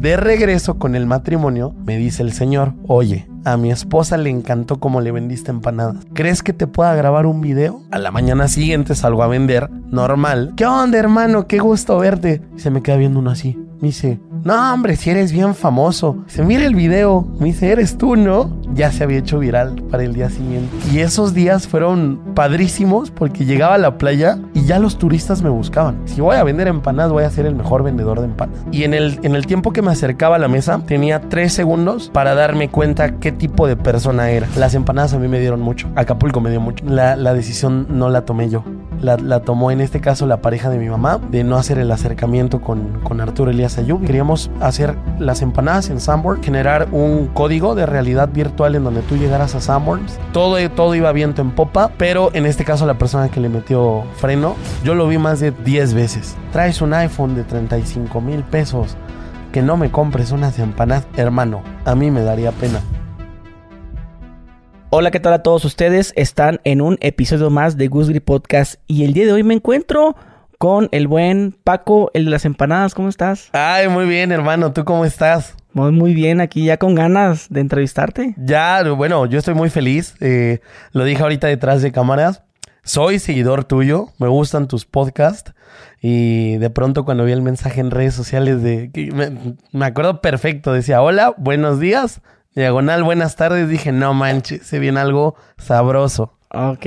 De regreso con el matrimonio, me dice el señor, oye, a mi esposa le encantó cómo le vendiste empanadas. ¿Crees que te pueda grabar un video? A la mañana siguiente salgo a vender, normal. ¿Qué onda, hermano? Qué gusto verte. Y se me queda viendo uno así. Me dice, no, hombre, si eres bien famoso. Se mira el video. Me dice, eres tú, ¿no? Ya se había hecho viral para el día siguiente. Y esos días fueron padrísimos porque llegaba a la playa y ya los turistas me buscaban. Si voy a vender empanadas, voy a ser el mejor vendedor de empanadas. Y en el, en el tiempo que me acercaba a la mesa, tenía tres segundos para darme cuenta qué tipo de persona era. Las empanadas a mí me dieron mucho. Acapulco me dio mucho. La, la decisión no la tomé yo. La, tomó en este caso la pareja de mi mamá de no hacer el acercamiento con, con Arturo Elías Ayub. Queríamos hacer las empanadas en Sanborn, generar un código de realidad virtual en donde tú llegaras a Sanborn. Todo, todo iba viento en popa, pero en este caso la persona que le metió freno, yo lo vi más de 10 veces. Traes un iPhone de 35 mil pesos. Que no me compres unas empanadas, hermano, a mí me daría pena. Hola, ¿qué tal a todos ustedes? Están en un episodio más de Gusgri Podcast y el día de hoy me encuentro con el buen Paco, el de las empanadas. ¿Cómo estás? Ay, muy bien, hermano. ¿Tú cómo estás? Muy, muy bien, aquí ya con ganas de entrevistarte. Ya, bueno, yo estoy muy feliz. Eh, lo dije ahorita detrás de cámaras. Soy seguidor tuyo, me gustan tus podcasts. Y de pronto cuando vi el mensaje en redes sociales de... Me, me acuerdo perfecto, decía, hola, buenos días. Diagonal, buenas tardes. Dije, no manches, se viene algo sabroso. Ok.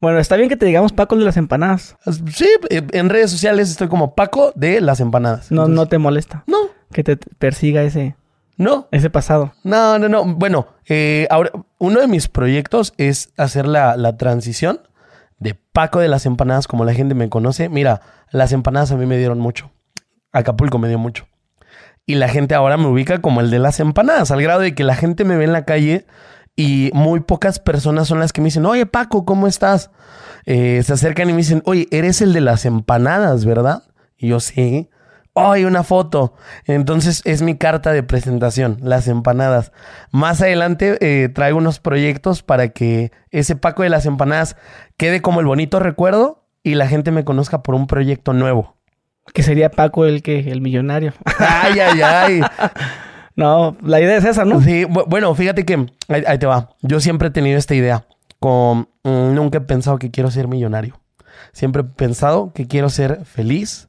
Bueno, está bien que te digamos Paco de las empanadas. Sí, en redes sociales estoy como Paco de las empanadas. No, Entonces, no te molesta. No. Que te persiga ese. No. Ese pasado. No, no, no. Bueno, eh, ahora, uno de mis proyectos es hacer la, la transición de Paco de las empanadas, como la gente me conoce. Mira, las empanadas a mí me dieron mucho. Acapulco me dio mucho. Y la gente ahora me ubica como el de las empanadas, al grado de que la gente me ve en la calle y muy pocas personas son las que me dicen, oye Paco, ¿cómo estás? Eh, se acercan y me dicen, oye, eres el de las empanadas, ¿verdad? Y yo sí. Oye, una foto. Entonces es mi carta de presentación, las empanadas. Más adelante eh, traigo unos proyectos para que ese Paco de las empanadas quede como el bonito recuerdo y la gente me conozca por un proyecto nuevo. Que sería Paco el que, el millonario. Ay, ay, ay. no, la idea es esa, ¿no? Sí, bueno, fíjate que ahí, ahí te va. Yo siempre he tenido esta idea. Con, mm, nunca he pensado que quiero ser millonario. Siempre he pensado que quiero ser feliz,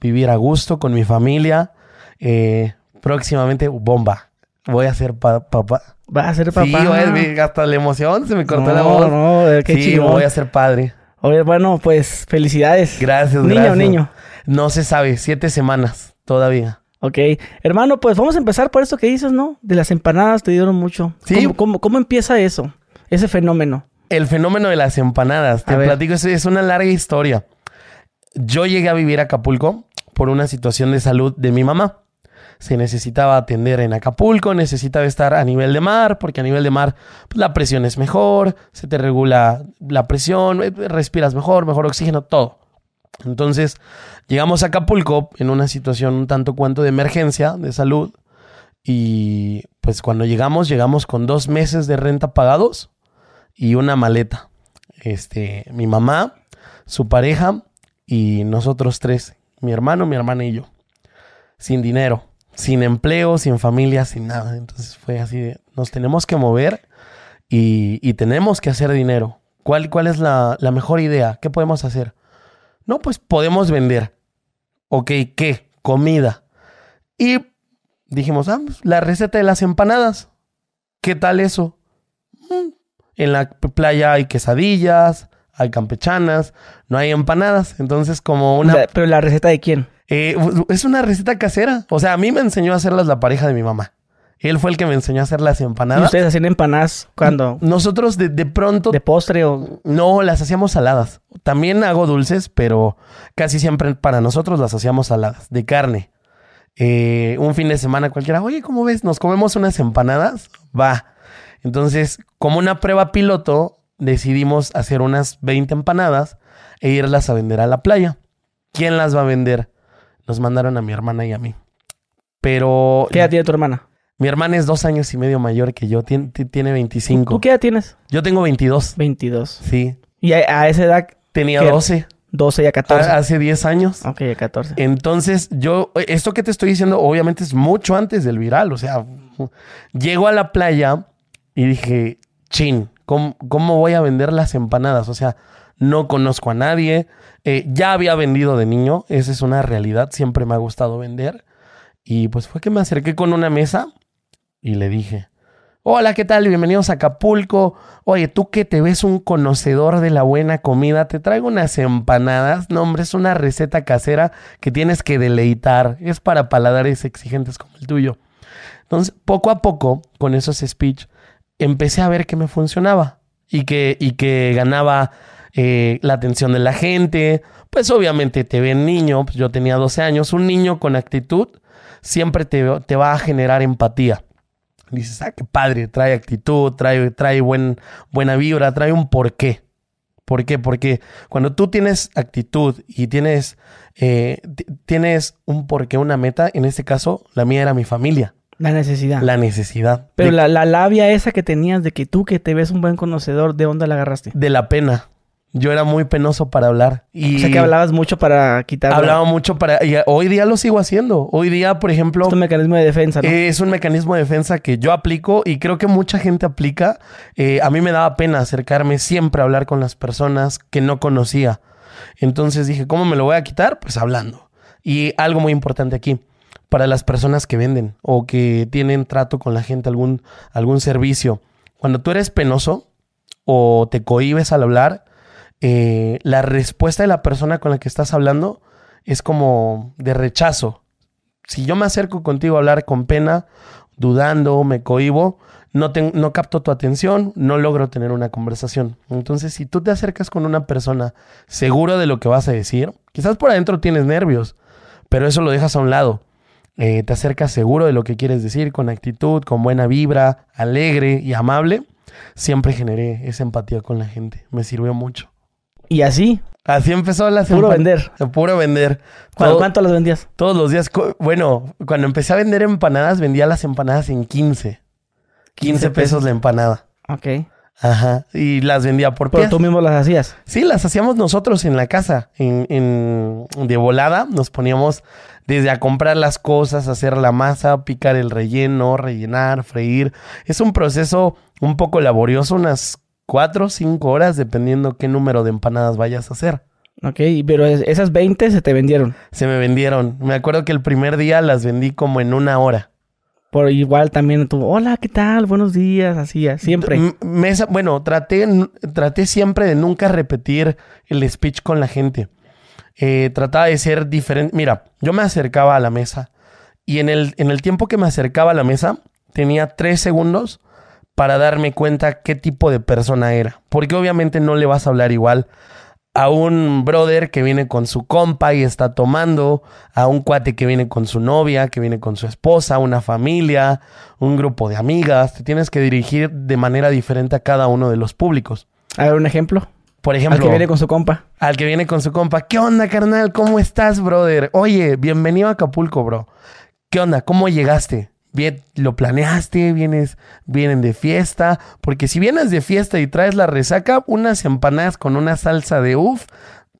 vivir a gusto con mi familia. Eh, próximamente, bomba. Voy a ser papá. Va a ser papá. Sí, hasta la emoción se me cortó no, la voz. No, qué sí, voy a ser padre. Oye, bueno, pues felicidades. Gracias, niño, gracias. niño. No se sabe, siete semanas todavía. Ok, hermano, pues vamos a empezar por esto que dices, ¿no? De las empanadas te dieron mucho. Sí. ¿Cómo, cómo, cómo empieza eso? Ese fenómeno. El fenómeno de las empanadas. Te A platico, es, es una larga historia. Yo llegué a vivir a Acapulco por una situación de salud de mi mamá. Se necesitaba atender en Acapulco, necesitaba estar a nivel de mar, porque a nivel de mar pues, la presión es mejor, se te regula la presión, eh, respiras mejor, mejor oxígeno, todo. Entonces, llegamos a Acapulco en una situación un tanto cuanto de emergencia de salud. Y pues cuando llegamos, llegamos con dos meses de renta pagados y una maleta. Este, mi mamá, su pareja y nosotros tres, mi hermano, mi hermana y yo. Sin dinero, sin empleo, sin familia, sin nada. Entonces fue así de, nos tenemos que mover y, y tenemos que hacer dinero. ¿Cuál, cuál es la, la mejor idea? ¿Qué podemos hacer? No, pues podemos vender. Ok, ¿qué? Comida. Y dijimos, ah, pues, la receta de las empanadas. ¿Qué tal eso? Mm, En la playa hay quesadillas, hay campechanas, no hay empanadas. Entonces, como una... La- Pero la receta de quién? Eh, es una receta casera. O sea, a mí me enseñó a hacerlas la pareja de mi mamá. Él fue el que me enseñó a hacer las ¿Y empanadas. ustedes hacían empanadas cuando? Nosotros de, de pronto ¿De postre o...? no las hacíamos saladas. También hago dulces, pero casi siempre para nosotros las hacíamos saladas, de carne. Eh, un fin de semana cualquiera, oye, ¿cómo ves? ¿Nos comemos unas empanadas? Va. Entonces, como una prueba piloto, decidimos hacer unas 20 empanadas e irlas a vender a la playa. ¿Quién las va a vender? Nos mandaron a mi hermana y a mí. Pero ¿Qué edad tiene tu hermana? Mi hermana es dos años y medio mayor que yo, tiene, tiene 25. ¿Tú qué edad tienes? Yo tengo 22. 22. Sí. Y a, a esa edad, Tenía ¿Qué? 12. 12 y a 14. hace 10 años. Ok, a 14. Entonces, yo, esto que te estoy diciendo, obviamente es mucho antes del viral. O sea, llego a la playa y dije, chin, ¿cómo, cómo voy a vender las empanadas? O sea, no conozco a nadie. Eh, ya había vendido de niño, esa es una realidad, siempre me ha gustado vender. Y pues fue que me acerqué con una mesa y le dije, hola, ¿qué tal? Bienvenidos a Acapulco. Oye, tú que te ves un conocedor de la buena comida, te traigo unas empanadas. No, hombre, es una receta casera que tienes que deleitar. Es para paladares exigentes como el tuyo. Entonces, poco a poco, con esos speech, empecé a ver que me funcionaba y que, y que ganaba eh, la atención de la gente. Pues obviamente te ven niño, pues yo tenía 12 años, un niño con actitud siempre te, te va a generar empatía. Dices, ah, qué padre, trae actitud, trae, trae buen, buena vibra, trae un porqué. ¿Por qué? Porque cuando tú tienes actitud y tienes, eh, tienes un porqué, una meta, en este caso, la mía era mi familia. La necesidad. La necesidad. Pero la, la, labia esa que tenías de que tú que te ves un buen conocedor, ¿de dónde la agarraste? De la pena. Yo era muy penoso para hablar. Y o sea que hablabas mucho para quitar. Hablaba mucho para. Y hoy día lo sigo haciendo. Hoy día, por ejemplo. Es un mecanismo de defensa, ¿no? es un mecanismo de defensa que yo aplico y creo que mucha gente aplica. Eh, a mí me daba pena acercarme siempre a hablar con las personas que no conocía. Entonces dije, ¿cómo me lo voy a quitar? Pues hablando. Y algo muy importante aquí. Para las personas que venden o que tienen trato con la gente, algún, algún servicio. Cuando tú eres penoso o te cohibes al hablar eh, la respuesta de la persona con la que estás hablando es como de rechazo. Si yo me acerco contigo a hablar con pena, dudando, me cohibo, no, capto tu atención, no logro tener una conversación. Entonces, si tú te acercas con una persona seguro de lo que vas a decir, quizás por adentro tienes nervios, pero eso lo dejas a un lado. Eh, te acercas seguro de lo que quieres decir, con actitud, con buena vibra, alegre y amable. Siempre generé esa empatía con la gente. Me sirvió mucho. Y así. Así empezó la Puro vender. Puro vender. ¿Cuánto las vendías? Todos los días. Bueno, cuando empecé a vender empanadas, vendía las empanadas en 15. 15 pesos la empanada. Ok. Ajá. Y las vendía por Pero tú mismo las hacías. Sí, las hacíamos nosotros en la casa. En, en, de volada nos poníamos desde a comprar las cosas, hacer la masa, picar el relleno, rellenar, freír. Es un proceso un poco laborioso, unas cuatro o cinco horas, dependiendo qué número de empanadas vayas a hacer. Ok, pero esas 20 se te vendieron. Se me vendieron. Me acuerdo que el primer día las vendí como en una hora. Por igual también tú, hola, ¿qué tal? Buenos días, así, siempre. Mesa, bueno, traté, traté siempre de nunca repetir el speech con la gente. Eh, trataba de ser diferente. Mira, yo me acercaba a la mesa y en el, en el tiempo que me acercaba a la mesa tenía tres segundos para darme cuenta qué tipo de persona era. Porque obviamente no le vas a hablar igual a un brother que viene con su compa y está tomando, a un cuate que viene con su novia, que viene con su esposa, una familia, un grupo de amigas. Te tienes que dirigir de manera diferente a cada uno de los públicos. A ver, un ejemplo. Por ejemplo. Al que viene con su compa. Al que viene con su compa. ¿Qué onda, carnal? ¿Cómo estás, brother? Oye, bienvenido a Acapulco, bro. ¿Qué onda? ¿Cómo llegaste? Bien, lo planeaste, vienes, vienen de fiesta, porque si vienes de fiesta y traes la resaca, unas empanadas con una salsa de uff,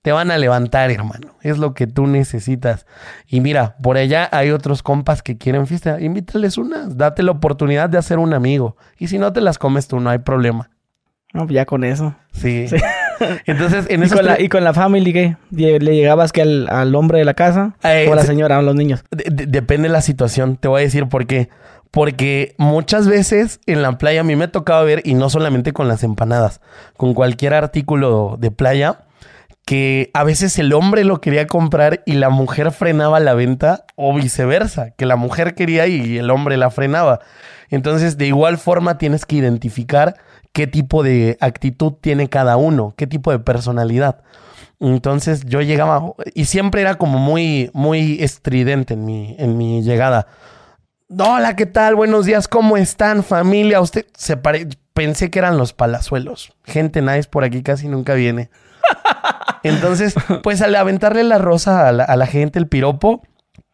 te van a levantar, hermano. Es lo que tú necesitas. Y mira, por allá hay otros compas que quieren fiesta. Invítales unas, date la oportunidad de hacer un amigo. Y si no te las comes tú, no hay problema. No, ya con eso. Sí. Entonces, en ¿Y, con la, ¿Y con la family qué? ¿Le llegabas que al, hombre de la casa? Eh, ¿O a la señora, a los niños? depende de la situación. Te voy a decir por qué. Porque muchas veces en la playa a mí me tocaba ver, y no solamente con las empanadas, con cualquier artículo de playa, que a veces el hombre lo quería comprar y la mujer frenaba la venta, o viceversa, que la mujer quería y el hombre la frenaba. Entonces, de igual forma, tienes que identificar qué tipo de actitud tiene cada uno, qué tipo de personalidad. Entonces yo llegaba y siempre era como muy, muy estridente en mi, en mi llegada. Hola, ¿qué tal? Buenos días, ¿cómo están, familia? Usted se pensé que eran los palazuelos. Gente nice por aquí casi nunca viene. Entonces, pues al aventarle la rosa a la, a la gente, el piropo,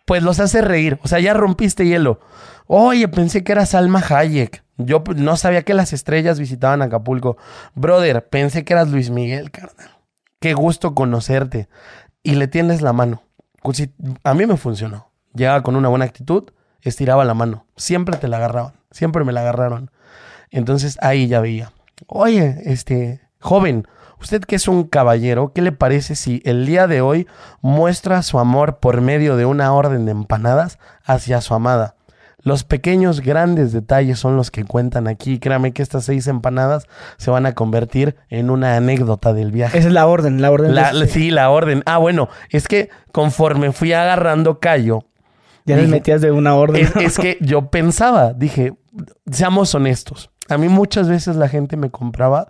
pues los hace reír. O sea, ya rompiste hielo. Oye, pensé que era Salma Hayek. Yo no sabía que las estrellas visitaban Acapulco. Brother, pensé que eras Luis Miguel, carnal. qué gusto conocerte. Y le tienes la mano. Pues A mí me funcionó. Llegaba con una buena actitud, estiraba la mano. Siempre te la agarraban. Siempre me la agarraron. Entonces ahí ya veía. Oye, este, joven, usted que es un caballero, ¿qué le parece si el día de hoy muestra su amor por medio de una orden de empanadas hacia su amada? Los pequeños, grandes detalles son los que cuentan aquí. Créame que estas seis empanadas se van a convertir en una anécdota del viaje. Esa es la orden, la orden. La- de- sí, la orden. Ah, bueno, es que conforme fui agarrando callo, ya les dije- metías de una orden. es, es que yo pensaba, dije, seamos honestos. A mí muchas veces la gente me compraba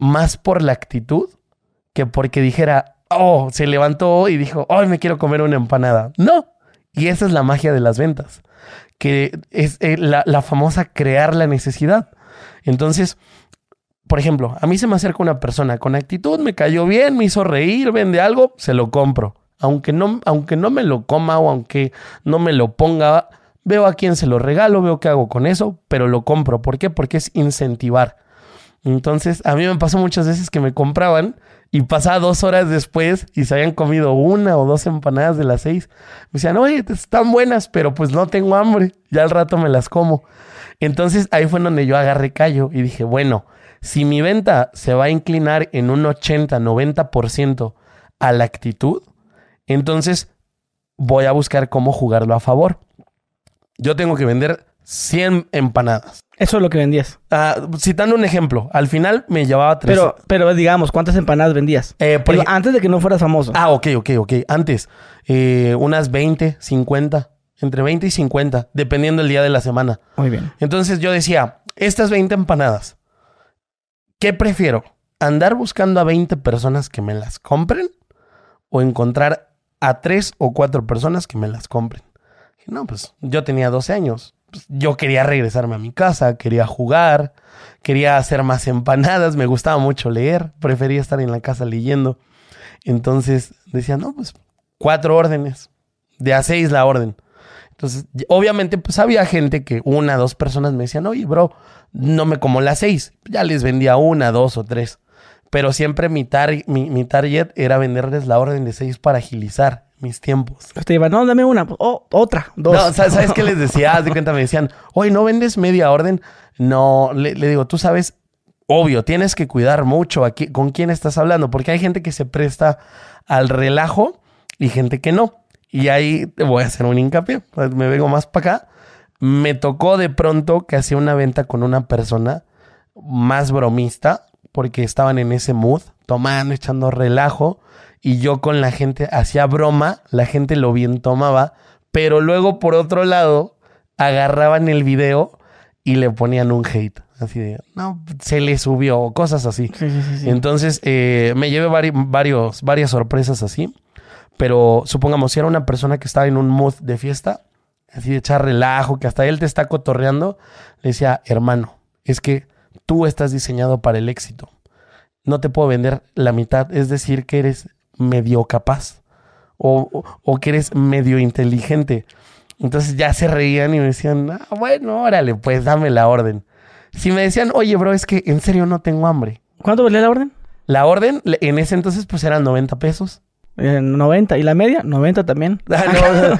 más por la actitud que porque dijera, oh, se levantó y dijo, oh, me quiero comer una empanada. No. Y esa es la magia de las ventas, que es eh, la, la famosa crear la necesidad. Entonces, por ejemplo, a mí se me acerca una persona con actitud, me cayó bien, me hizo reír, vende algo, se lo compro. Aunque no, aunque no me lo coma o aunque no me lo ponga, veo a quién se lo regalo, veo qué hago con eso, pero lo compro. ¿Por qué? Porque es incentivar. Entonces, a mí me pasó muchas veces que me compraban y pasaba dos horas después y se habían comido una o dos empanadas de las seis. Me decían, oye, están buenas, pero pues no tengo hambre. Ya al rato me las como. Entonces ahí fue donde yo agarré callo y dije, bueno, si mi venta se va a inclinar en un 80-90% a la actitud, entonces voy a buscar cómo jugarlo a favor. Yo tengo que vender 100 empanadas. Eso es lo que vendías. Ah, citando un ejemplo, al final me llevaba tres. Pero, pero digamos, ¿cuántas empanadas vendías? Eh, por Digo, ej- antes de que no fueras famoso. Ah, ok, ok, ok. Antes, eh, unas 20, 50, entre 20 y 50, dependiendo el día de la semana. Muy bien. Entonces yo decía, estas 20 empanadas, ¿qué prefiero? ¿Andar buscando a 20 personas que me las compren? ¿O encontrar a 3 o 4 personas que me las compren? Dije, No, pues yo tenía 12 años. Pues, yo quería regresarme a mi casa, quería jugar, quería hacer más empanadas, me gustaba mucho leer, prefería estar en la casa leyendo. Entonces decía, no, pues cuatro órdenes, de a seis la orden. Entonces, obviamente, pues había gente que una, dos personas me decían, oye, bro, no me como las seis. Ya les vendía una, dos o tres. Pero siempre mi, tar- mi, mi target era venderles la orden de seis para agilizar mis tiempos. Te iban, no, dame una. Oh, otra, dos. No, ¿sabes, ¿sabes qué les decía? Haz de cuenta, me decían, oye, ¿no vendes media orden? No, le, le digo, tú sabes, obvio, tienes que cuidar mucho aquí, con quién estás hablando, porque hay gente que se presta al relajo y gente que no. Y ahí te voy a hacer un hincapié, pues, me vengo más para acá. Me tocó de pronto que hacía una venta con una persona más bromista, porque estaban en ese mood, tomando, echando relajo, y yo con la gente hacía broma, la gente lo bien tomaba, pero luego por otro lado agarraban el video y le ponían un hate, así de, no, se le subió, cosas así. Sí, sí, sí, sí. Entonces eh, me llevé vari- varios, varias sorpresas así, pero supongamos si era una persona que estaba en un mood de fiesta, así de echar relajo, que hasta él te está cotorreando, le decía, hermano, es que tú estás diseñado para el éxito. No te puedo vender la mitad, es decir, que eres medio capaz o, o- o que eres medio inteligente. Entonces ya se reían y me decían, ah, bueno, órale, pues dame la orden. Si me decían, oye, bro, es que en serio no tengo hambre. ¿Cuánto valía la orden? La orden en ese entonces pues eran 90 pesos. Eh, 90. ¿Y la media? 90 también. Ah,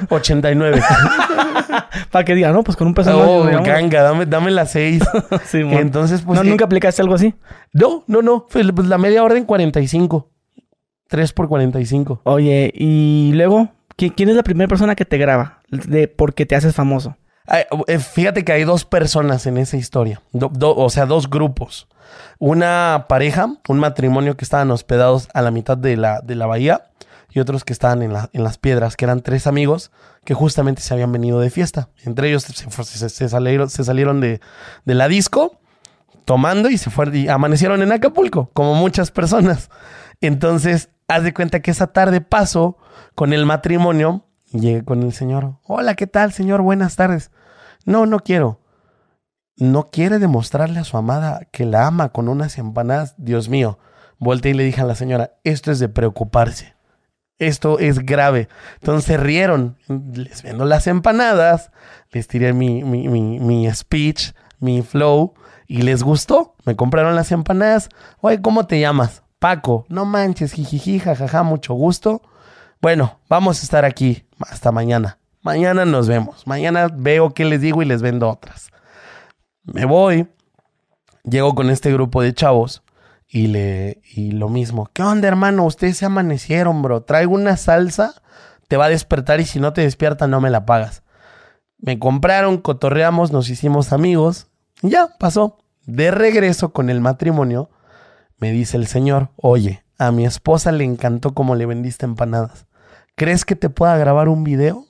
no, 89. Para que digan, no, pues con un peso oh, más, ganga, dame, dame las 6. Sí. Entonces, pues... no, eh, ¿Nunca aplicaste algo así? No, no, no. Pues, la media orden 45. 3 por 45. Oye, y luego, ¿qui- ¿quién es la primera persona que te graba? De porque te haces famoso. Eh, fíjate que hay dos personas en esa historia. Do- do- o sea, dos grupos. Una pareja, un matrimonio que estaban hospedados a la mitad de la, de la bahía y otros que estaban en, la- en las piedras, que eran tres amigos que justamente se habían venido de fiesta. Entre ellos se- se salieron, se salieron de, de la disco tomando y se fueron y amanecieron en Acapulco, como muchas personas. Entonces, haz de cuenta que esa tarde paso con el matrimonio y llegué con el señor. Hola, ¿qué tal, señor? Buenas tardes. No, no quiero. No quiere demostrarle a su amada que la ama con unas empanadas. Dios mío. Volteé y le dije a la señora, esto es de preocuparse. Esto es grave. Entonces rieron. Les vendo las empanadas. Les tiré mi, mi, mi, mi speech, mi flow. Y les gustó. Me compraron las empanadas. Oye, ¿cómo te llamas? Paco, no manches, jijiji, jajaja, mucho gusto. Bueno, vamos a estar aquí hasta mañana. Mañana nos vemos. Mañana veo qué les digo y les vendo otras. Me voy, llego con este grupo de chavos y le y lo mismo. ¿Qué onda, hermano? Ustedes se amanecieron, bro. Traigo una salsa, te va a despertar y si no te despierta no me la pagas. Me compraron, cotorreamos, nos hicimos amigos. Y ya, pasó. De regreso con el matrimonio, me dice el señor, oye, a mi esposa le encantó cómo le vendiste empanadas. ¿Crees que te pueda grabar un video?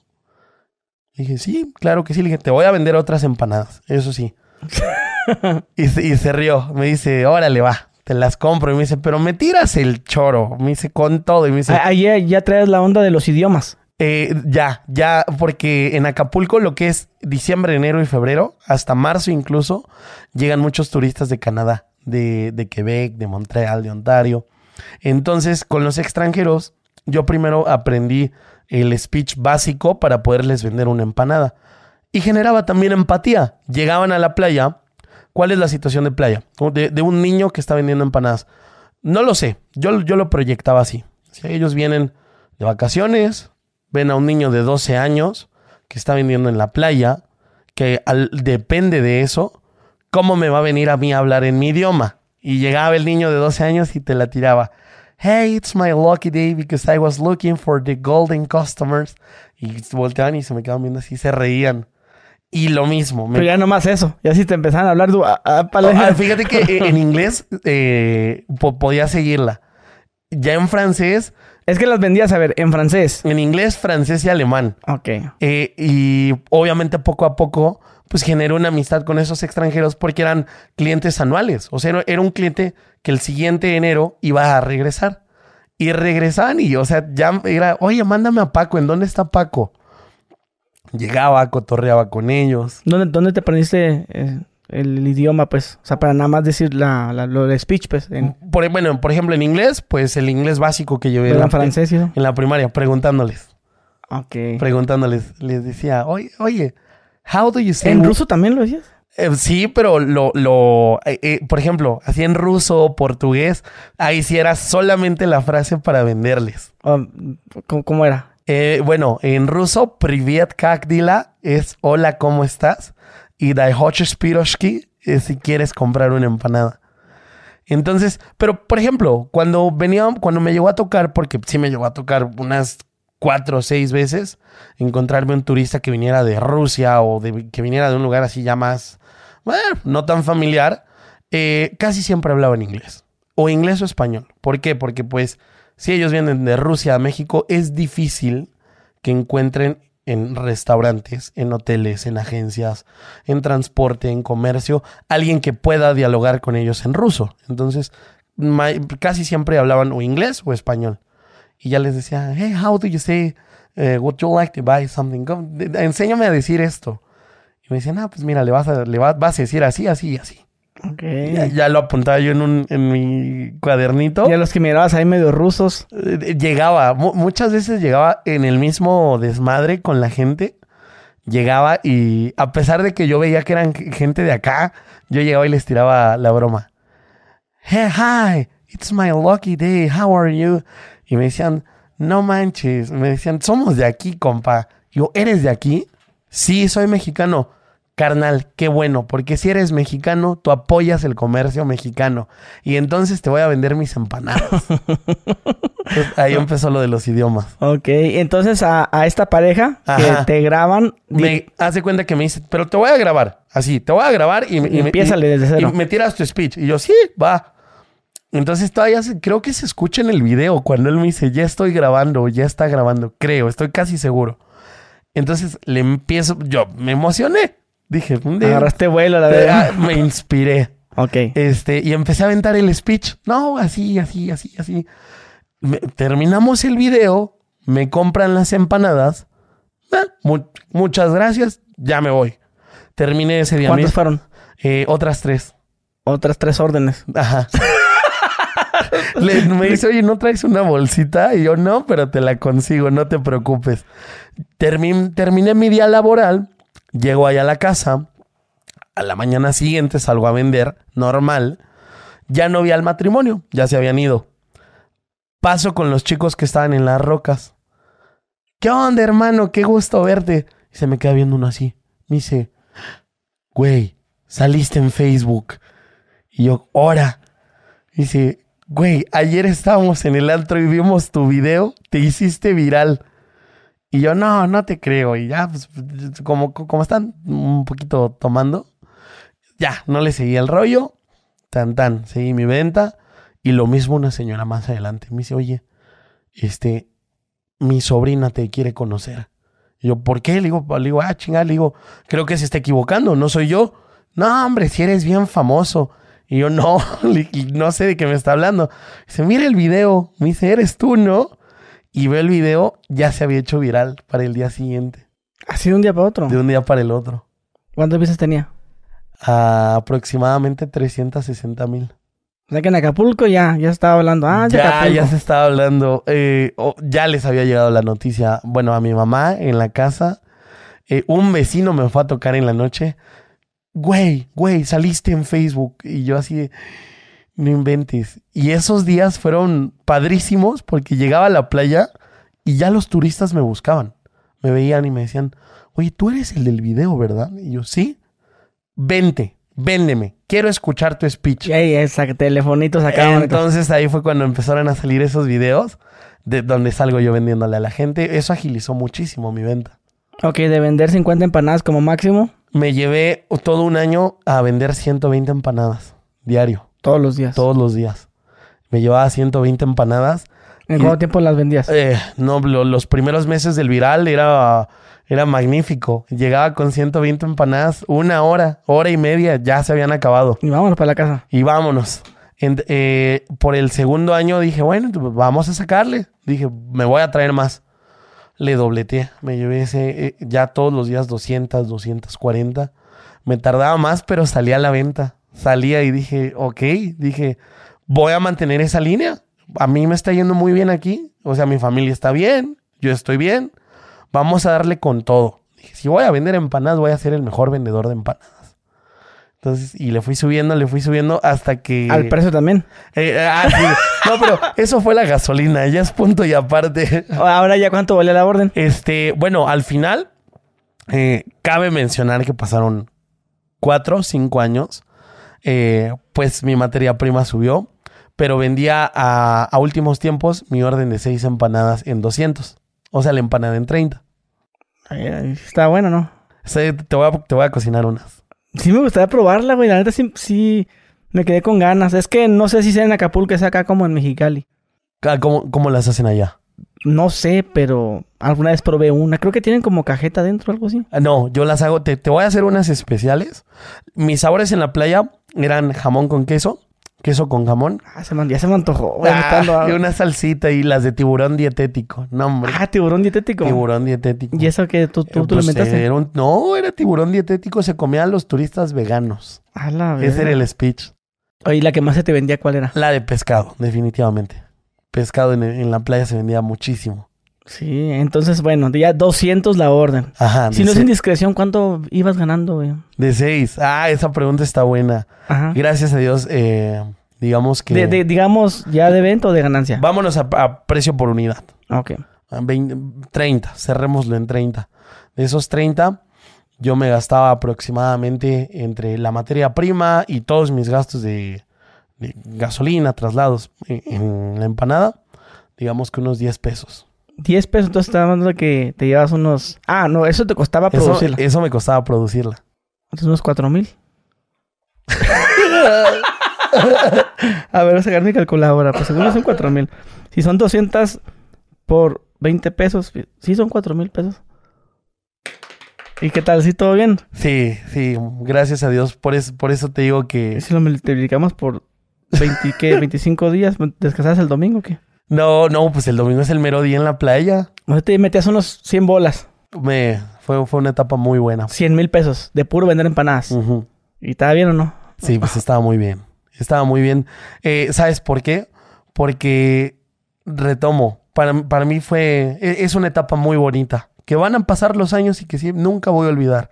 dije, sí, claro que sí. Le dije, te voy a vender otras empanadas, eso sí. y, y, se rió. Me dice, órale, va, te las compro. Y me dice, pero me tiras el choro. Me dice, con todo. Y me dice, ahí ya, ya traes la onda de los idiomas. Eh, ya, ya, porque en Acapulco lo que es diciembre, enero y febrero, hasta marzo incluso, llegan muchos turistas de Canadá, de, Quebec, de Montreal, de Ontario. Entonces, con los extranjeros, yo primero aprendí el speech básico para poderles vender una empanada. Y generaba también empatía. Llegaban a la playa. ¿Cuál es la situación de playa? De, de un niño que está vendiendo empanadas. No lo sé. Yo, yo lo proyectaba así. Si ellos vienen de vacaciones, ven a un niño de 12 años que está vendiendo en la playa, que depende de eso, ¿cómo me va a venir a mí a hablar en mi idioma? Y llegaba el niño de 12 años y te la tiraba. Hey, it's my lucky day because I was looking for the golden customers. Y volteaban y se me quedaban viendo así, se reían. Y lo mismo. Pero ya nomás eso. Y así te empezaron a hablar. Ah, fíjate que eh, en inglés eh, podía seguirla. Ya en francés. Es que las vendías, a ver, en francés. En inglés, francés y alemán. Ok. Eh, y obviamente poco a poco, pues generó una amistad con esos extranjeros porque eran clientes anuales. O sea, era un cliente que el siguiente enero iba a regresar. Y regresaban y, o sea, ya era, oye, mándame a Paco, ¿en dónde está Paco? Llegaba, cotorreaba con ellos. ¿Dónde, dónde te aprendiste eh, el idioma, pues? O sea, para nada más decir la, lo de speech, pues. Por, bueno, por ejemplo, en inglés, pues el inglés básico que yo en, la, francés, en, en la primaria, preguntándoles. Ok. Preguntándoles. Les decía, oye, oye, how do you say... ¿En ruso también lo decías? Eh, sí, pero lo, lo eh, eh, por ejemplo, así en ruso o portugués, ahí sí era solamente la frase para venderles. Ah, ¿cómo, era? Bueno, en ruso, Privet kak dila es hola, ¿cómo estás? Y dai hoches piroshki es si quieres comprar una empanada. Entonces, pero por ejemplo, cuando venía, cuando me llegó a tocar, porque sí me llegó a tocar unas cuatro o seis veces, encontrarme un turista que viniera de Rusia o de, que viniera de un lugar así ya más, bueno, no tan familiar, eh, casi siempre hablaba en inglés. O inglés o español. ¿Por qué? Porque pues si ellos vienen de Rusia a México, es difícil que encuentren en restaurantes, en hoteles, en agencias, en transporte, en comercio, alguien que pueda dialogar con ellos en ruso. Entonces, casi siempre hablaban o inglés o español. Y ya les decía, hey, how do you say, uh, would you like to buy something? enséñame a decir esto. Y me decían, ah, pues mira, le vas a, le vas a decir así, así y así. Ya, lo apuntaba yo en, un, en mi cuadernito. Y a los que mirabas ahí medio rusos. Eh, llegaba, muchas veces llegaba en el mismo desmadre con la gente. Llegaba y a pesar de que yo veía que eran gente de acá, yo llegaba y les tiraba la broma. Hey, hi, it's my lucky day, how are you? Y me decían, no manches, me decían, somos de aquí, compa. Yo, ¿eres de aquí? Sí, soy mexicano carnal, qué bueno, porque si eres mexicano, tú apoyas el comercio mexicano y entonces te voy a vender mis empanadas. ahí empezó lo de los idiomas. Ok, entonces a, esta pareja que te graban... Me hace cuenta que me dice, pero te voy a grabar, así, te voy a grabar y, y, desde cero. y me tiras tu speech. Y yo, sí, va. Entonces todavía creo que se escucha en el video cuando él me dice, ya estoy grabando, ya está grabando, creo, estoy casi seguro. Entonces le empiezo, yo me emocioné. Dije, agarraste vuelo, la verdad. Me inspiré. ok. Este, y empecé a aventar el speech. No, así, así, así, así. terminamos el video, me compran las empanadas. Eh, muchas gracias, ya me voy. Terminé ese día. ¿Cuántas fueron? Eh, otras tres. Otras tres órdenes. Ajá. me dice, oye, ¿no traes una bolsita? Y yo, no, pero te la consigo, no te preocupes. terminé mi día laboral Llego allá a la casa, a la mañana siguiente salgo a vender, normal. Ya no vi al matrimonio, ya se habían ido. Paso con los chicos que estaban en las rocas. ¿Qué onda, hermano? Qué gusto verte. Y se me queda viendo uno así. Me dice, güey, saliste en Facebook. Y yo, ora. Dice, güey, ayer estábamos en el antro y vimos tu video, te hiciste viral. Y yo, no, no te creo. Y ya, pues, como, están un poquito tomando, ya, no le seguí el rollo. Tan, tan, seguí mi venta. Y lo mismo una señora más adelante. Me dice, oye, este, mi sobrina te quiere conocer. Y yo, ¿por qué? Le digo, le digo, ah, chingada, le digo, creo que se está equivocando, no soy yo. No, hombre, si eres bien famoso. Y yo, no, no sé de qué me está hablando. Dice, mira el video. Me dice, eres tú, ¿no? Y ve el video, ya se había hecho viral para el día siguiente. ¿Así de un día para otro? De un día para el otro. ¿Cuántas veces tenía? aproximadamente 360 mil. O sea que en Acapulco ya, ya estaba hablando. Ah, ya, ya se estaba hablando. Eh, ya les había llegado la noticia. Bueno, a mi mamá en la casa. Eh, un vecino me fue a tocar en la noche güey, güey, saliste en Facebook. Y yo así no inventes. Y esos días fueron padrísimos porque llegaba a la playa y ya los turistas me buscaban. Me veían y me decían, oye, tú eres el del video, ¿verdad? Y yo, sí. Vente, véndeme. Quiero escuchar tu speech. Y ahí, esa telefonitos acaban. Entonces ahí fue cuando empezaron a salir esos videos de donde salgo yo vendiéndole a la gente. Eso agilizó muchísimo mi venta. Ok, de vender 50 empanadas como máximo me llevé todo un año a vender 120 empanadas diario. Todos los días. Todos los días. Me llevaba 120 empanadas. ¿En cuánto tiempo las vendías? Eh, no, los primeros meses del viral era, era magnífico. Llegaba con 120 empanadas, una hora, hora y media, ya se habían acabado. Y vámonos para la casa. Y vámonos. Eh, por el segundo año dije, bueno, pues vamos a sacarle. Dije, me voy a traer más le dobleteé. Me llevé ese, eh, ya todos los días 200, 240. Me tardaba más, pero salía a la venta. Salía y dije, ok, dije, voy a mantener esa línea. A mí me está yendo muy bien aquí. O sea, mi familia está bien, yo estoy bien. Vamos a darle con todo. Dije, si voy a vender empanadas, voy a ser el mejor vendedor de empanadas. Entonces, y le fui subiendo, le fui subiendo hasta que. ¿Al precio también? Eh, ah, no, pero eso fue la gasolina, ya es punto y aparte. Ahora ya cuánto valía la orden. Este, bueno, al final, eh, cabe mencionar que pasaron cuatro, o cinco años. Eh, pues mi materia prima subió, pero vendía a, últimos tiempos mi orden de seis empanadas en 200. O sea, la empanada en 30. Está bueno, ¿no? te, voy a, te voy a cocinar unas. Sí me gustaría probarla, güey. La neta sí, sí me quedé con ganas. Es que no sé si sea en Acapulco, es acá como en Mexicali. Ah, ¿Cómo, ¿Cómo las hacen allá? No sé, pero alguna vez probé una. Creo que tienen como cajeta dentro o algo así. Ah, no, yo las hago. Te, te voy a hacer unas especiales. Mis sabores en la playa eran jamón con queso queso con jamón. Ah, se ya se me antojó. Ah, y una salsita y las de tiburón dietético. No, hombre. Ah, tiburón dietético. Tiburón dietético. ¿Y eso que tú, tú, tú lo inventaste? no, era tiburón dietético. Se comía a los turistas veganos. Ah, la verdad. Ese era el speech. Oye, ¿la que más se te vendía cuál era? La de pescado, definitivamente. Pescado en, en la playa se vendía muchísimo. Sí, entonces, bueno, ya 200 la orden. Ajá. Si no es indiscreción, ¿cuánto ibas ganando, güey? De 6. Ah, esa pregunta está buena. Ajá. Gracias a Dios, eh, digamos que... De, digamos, ¿ya de venta o de ganancia? Vámonos a, precio por unidad. Ok. 30, cerrémoslo en 30. De esos 30, yo me gastaba aproximadamente entre la materia prima y todos mis gastos de, gasolina, traslados en, en, la empanada, digamos que unos 10 pesos. 10 pesos, entonces estás hablando que te llevas unos. Ah, no, eso te costaba producirla. Eso, me costaba producirla. Entonces unos 4 mil. a ver, voy a sacar mi calculadora. Pues según son 4 mil. Si son 200 por 20 pesos, sí son 4 mil pesos. ¿Y qué tal? ¿Sí todo bien? Sí, sí, gracias a Dios. Por eso, por eso te digo que. ¿Y si lo multiplicamos por 20, ¿qué? 25 días, ¿descansas el domingo o qué? No, no, pues el domingo es el mero día en la playa. O te metías unos 100 bolas. Me, fue, fue una etapa muy buena. 100 mil pesos de puro vender empanadas. ¿Y estaba bien o no? Sí, pues estaba muy bien. Estaba muy bien. Eh, ¿Sabes por qué? Porque, retomo, para, para mí fue, e, es una etapa muy bonita. Que van a pasar los años y que sí, nunca voy a olvidar.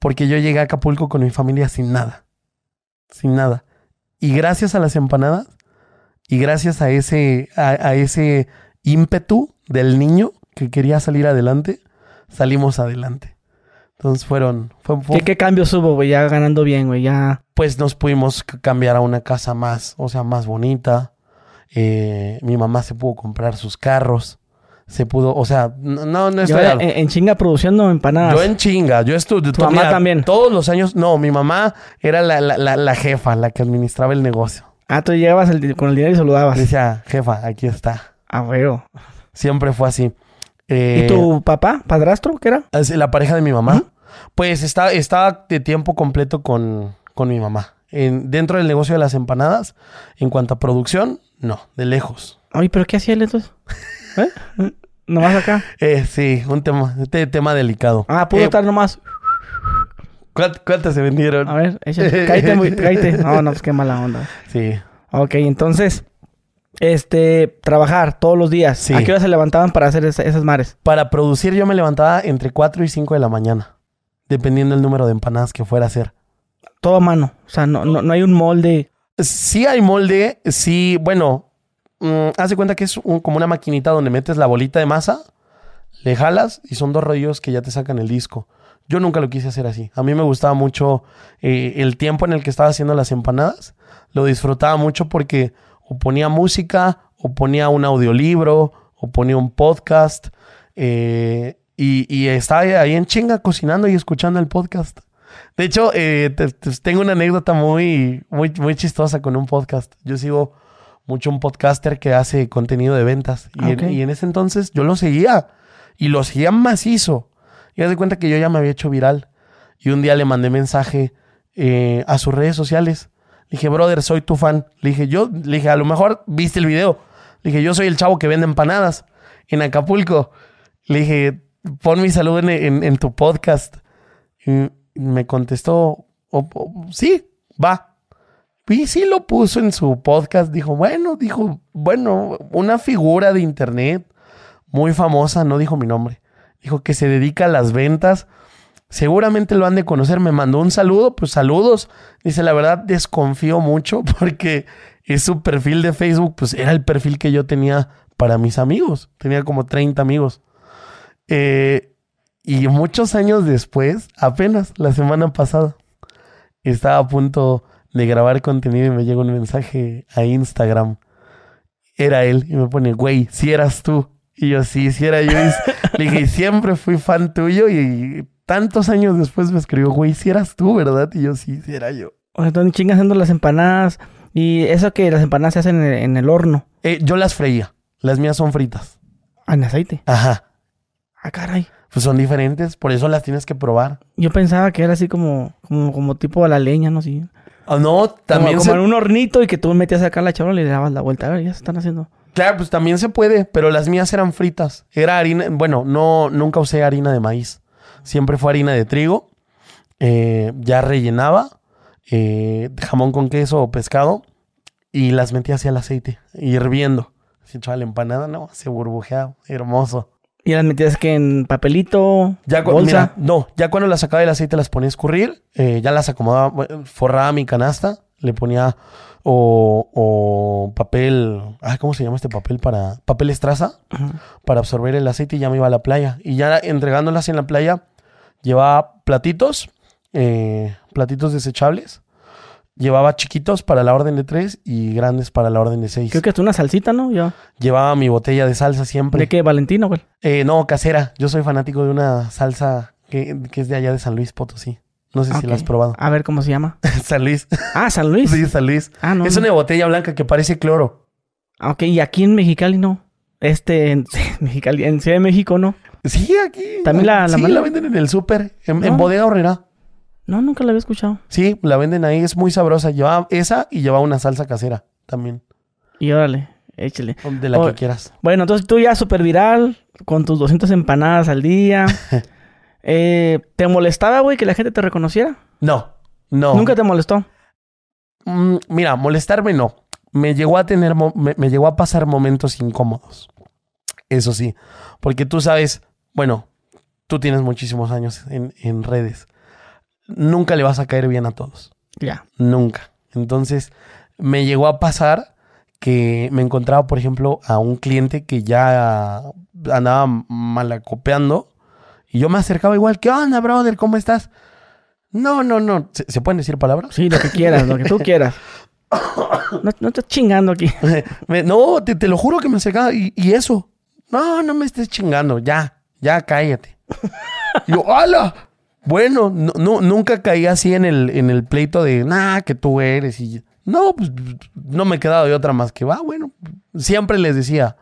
Porque yo llegué a Acapulco con mi familia sin nada. Sin nada. Y gracias a las empanadas, Y gracias a ese, a, a ese ímpetu del niño que quería salir adelante, salimos adelante. Entonces fueron... Fue, fue- ¿Qué, qué cambios hubo, güey? Ya ganando bien, güey. Ya. pues nos pudimos cambiar a una casa más, o sea, más bonita. Eh, mi mamá se pudo comprar sus carros. Se pudo, o sea, no, no, no Yo estoy... en, en chinga produciendo empanadas. Yo en chinga, yo estuve... ¿Tu mamá también? Todos los años, no, mi mamá era la, la, la, la jefa, la que administraba el negocio. Ah, tú llegabas el- con el dinero y saludabas. Decía, jefa, aquí está. Ah, güey. Siempre fue así. Eh, ¿Y tu papá, padrastro, qué era? es La pareja de mi mamá, pues está, estaba de tiempo completo con, con mi mamá. En, dentro del negocio de las empanadas, en cuanto a producción, no, de lejos. Ay, pero ¿qué hacía él entonces? ¿Eh? Nomás acá. Eh, sí, un tema, te- tema delicado. Ah, pudo Eh, estar nomás. ¿Cuánt- ¿Cuántas se vendieron? A ver, échale. Cállate, muy, cállate. No, no, pues qué mala onda. Sí. Ok, entonces, este, trabajar todos los días. Sí. ¿A qué hora se levantaban para hacer esa- esas mares? Para producir yo me levantaba entre 4 y 5 de la mañana, dependiendo del número de empanadas que fuera a hacer. Todo a mano. O sea, no, no, no hay un molde. Sí hay molde, sí, bueno, mm, haz de cuenta que es un- como una maquinita donde metes la bolita de masa, le jalas y son dos rollos que ya te sacan el disco. Yo nunca lo quise hacer así. A mí me gustaba mucho eh, el tiempo en el que estaba haciendo las empanadas. Lo disfrutaba mucho porque o ponía música, o ponía un audiolibro, o ponía un podcast. eh, y, y estaba ahí en chinga cocinando y escuchando el podcast. De hecho, eh, te- te- tengo una anécdota muy, muy, muy chistosa con un podcast. Yo sigo mucho un podcaster que hace contenido de ventas. Y, en- y en, ese entonces yo lo seguía. Y lo seguía macizo. Y haz de cuenta que yo ya me había hecho viral. Y un día le mandé mensaje eh, a sus redes sociales. Le dije, brother, soy tu fan. Le dije, yo, le dije, a lo mejor viste el video. Le dije, yo soy el chavo que vende empanadas en Acapulco. Le dije, pon mi saludo en, en- tu podcast. Y me contestó, "O- o- sí, va. Y sí lo puso en su podcast. Dijo, bueno, dijo, bueno, una figura de internet muy famosa, no dijo mi nombre. Dijo que se dedica a las ventas. Seguramente lo han de conocer. Me mandó un saludo, pues saludos. Dice, la verdad desconfío mucho porque es su perfil de Facebook, pues era el perfil que yo tenía para mis amigos. Tenía como 30 amigos. Eh, y muchos años después, apenas la semana pasada, estaba a punto de grabar contenido y me llega un mensaje a Instagram. Era él y me pone, güey, si eras tú. Y yo, sí, si era yo. Y le dije, siempre fui fan tuyo y tantos años después me escribió, güey, si eras tú, ¿verdad? Y yo, sí, si era yo. O sea, entonces chingas haciendo las empanadas. Y eso que las empanadas se hacen en el, en el horno. Eh, yo las freía. Las mías son fritas. Ah, En aceite. Ajá. Ah, caray. Pues son diferentes, por eso las tienes que probar. Yo pensaba que era así como, como, como tipo a la leña, no sé. Ah, no, también como, se... como en un hornito y que tú metías acá la charola y le dabas la vuelta. A ver, ya se están haciendo. Claro, pues también se puede, pero las mías eran fritas. Era harina, bueno, no, nunca usé harina de maíz. Siempre fue harina de trigo. Eh, ya rellenaba eh, jamón con queso o pescado y las metía hacia el aceite, hirviendo. Se echaba la empanada, no, se burbujeaba, hermoso. Y las metías que en papelito, Ya bolsa. mira, no, ya cuando las sacaba del aceite las ponía a escurrir, eh, ya las acomodaba, forraba mi canasta, le ponía o, o papel, ah, ¿cómo se llama este papel para papel estraza para absorber el aceite y ya me iba a la playa. Y ya entregándolas en la playa llevaba platitos, eh, platitos desechables, llevaba chiquitos para la orden de tres y grandes para la orden de seis. Creo que hasta una salsita, ¿no? Ya. Llevaba mi botella de salsa siempre. ¿De qué? Valentino, güey. Eh, no, casera. Yo soy fanático de una salsa que, que es de allá de San Luis Potosí. No sé si la has probado. A ver cómo se llama. San Luis. Ah, San Luis. Sí, San Luis. Ah, no. es no. una botella blanca que parece cloro. Ah, Ok, y aquí en Mexicali no. Este, en Mexicali, en Ciudad de México no. Sí, aquí. ¿También la- la sí, la venden en el súper. En, en. Bodega Horrera. No, nunca la había escuchado. Sí, la venden ahí. Es muy sabrosa. Lleva esa y lleva una salsa casera también. Y órale, échale. De la que quieras. Bueno, entonces tú ya súper viral, con tus 200 empanadas al día. Eh, ¿Te molestaba, güey, que la gente te reconociera? No, no. ¿Nunca te molestó? Mm, mira, molestarme no. Me llegó a tener, me, me llegó a pasar momentos incómodos. Eso sí, porque tú sabes, bueno, tú tienes muchísimos años en, en redes. Nunca le vas a caer bien a todos. Ya. Nunca. Entonces, me llegó a pasar que me encontraba, por ejemplo, a un cliente que ya andaba malacopeando y yo me acercaba igual, ¿qué onda, brother? ¿Cómo estás? No, no, no. ¿Se, se pueden decir palabras? Sí, lo que quieras, lo que tú quieras. No, no estás chingando aquí. Me- no, te, te lo juro que me acercaba y, y eso. No, no me estés chingando, ya, ya cállate. Y yo, ¡hala! Bueno, no, no- nunca caí así en el, en el pleito de, nah, que tú eres. Y no, pues no me he quedado de otra más que, va, bueno. Siempre les decía,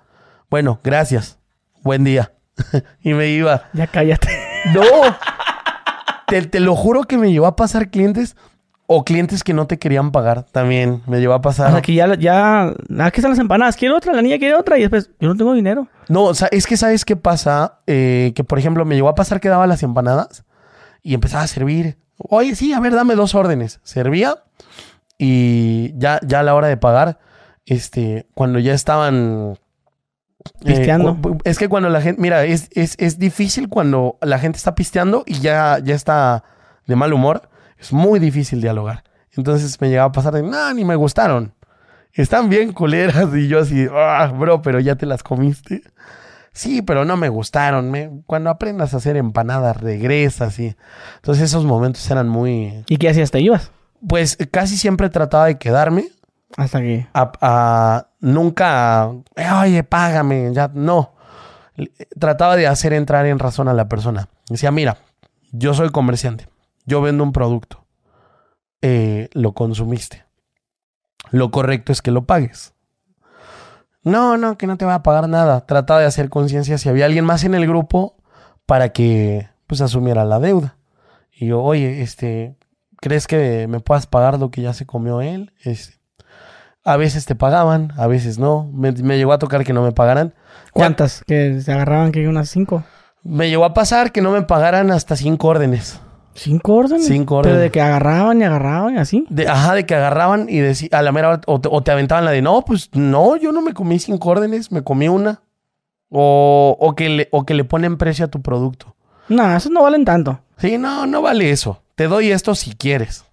bueno, gracias, buen día. y me iba. Ya cállate. No. te, te lo juro que me llevó a pasar clientes o clientes que no te querían pagar también. Me llevó a O pasar. sea, que ya, ya... Aquí están las empanadas. Quiero otra, la niña quiere otra. Y después, yo no tengo dinero. No, o sea, es que sabes qué pasa, Eh, que por ejemplo me llegó a pasar que daba las empanadas y empezaba a servir. Oye, sí, a ver, dame dos órdenes. Servía y ya, ya a la hora de pagar, este, cuando ya estaban eh, Pisteando. es que cuando la gente, mira, es, es, es difícil cuando la gente está pisteando y ya, ya está de mal humor. Es muy difícil dialogar. Entonces me llegaba a pasar de, no, ni me gustaron. Están bien culeras. Y yo así, ah, bro, pero ya te las comiste. Sí, pero no me gustaron. me- Cuando aprendas a hacer empanadas, regresas y... Entonces esos momentos eran muy... ¿Y qué hacías? ¿Te ibas? Pues casi siempre trataba de quedarme. Hasta que... A, a- nunca... Oye, págame. Ya, no. Trataba de hacer entrar en razón a la persona. Decía, mira, yo soy comerciante. Yo vendo un producto. Eh, lo consumiste. Lo correcto es que lo pagues. No, no, que no te va a pagar nada. Trataba de hacer conciencia si había alguien más en el grupo para que pues asumiera la deuda. Y yo, oye, este, ¿crees que me puedas pagar lo que ya se comió él? Este, a veces te pagaban, a veces no. Me, me llegó a tocar que no me pagaran. ¿Cuántas? Que se agarraban que unas cinco. Me llegó a pasar que no me pagaran hasta cinco órdenes. ¿Cinco órdenes? Cinco Pero órdenes. de que agarraban y agarraban y así. De, ajá, de que agarraban y decía, a la mera hora, o te, o te aventaban la de, no, pues no, yo no me comí cinco órdenes, me comí una. O, o, que, le, o que le ponen precio a tu producto. No, esos no valen tanto. Sí, no, no vale eso. Te doy esto si quieres.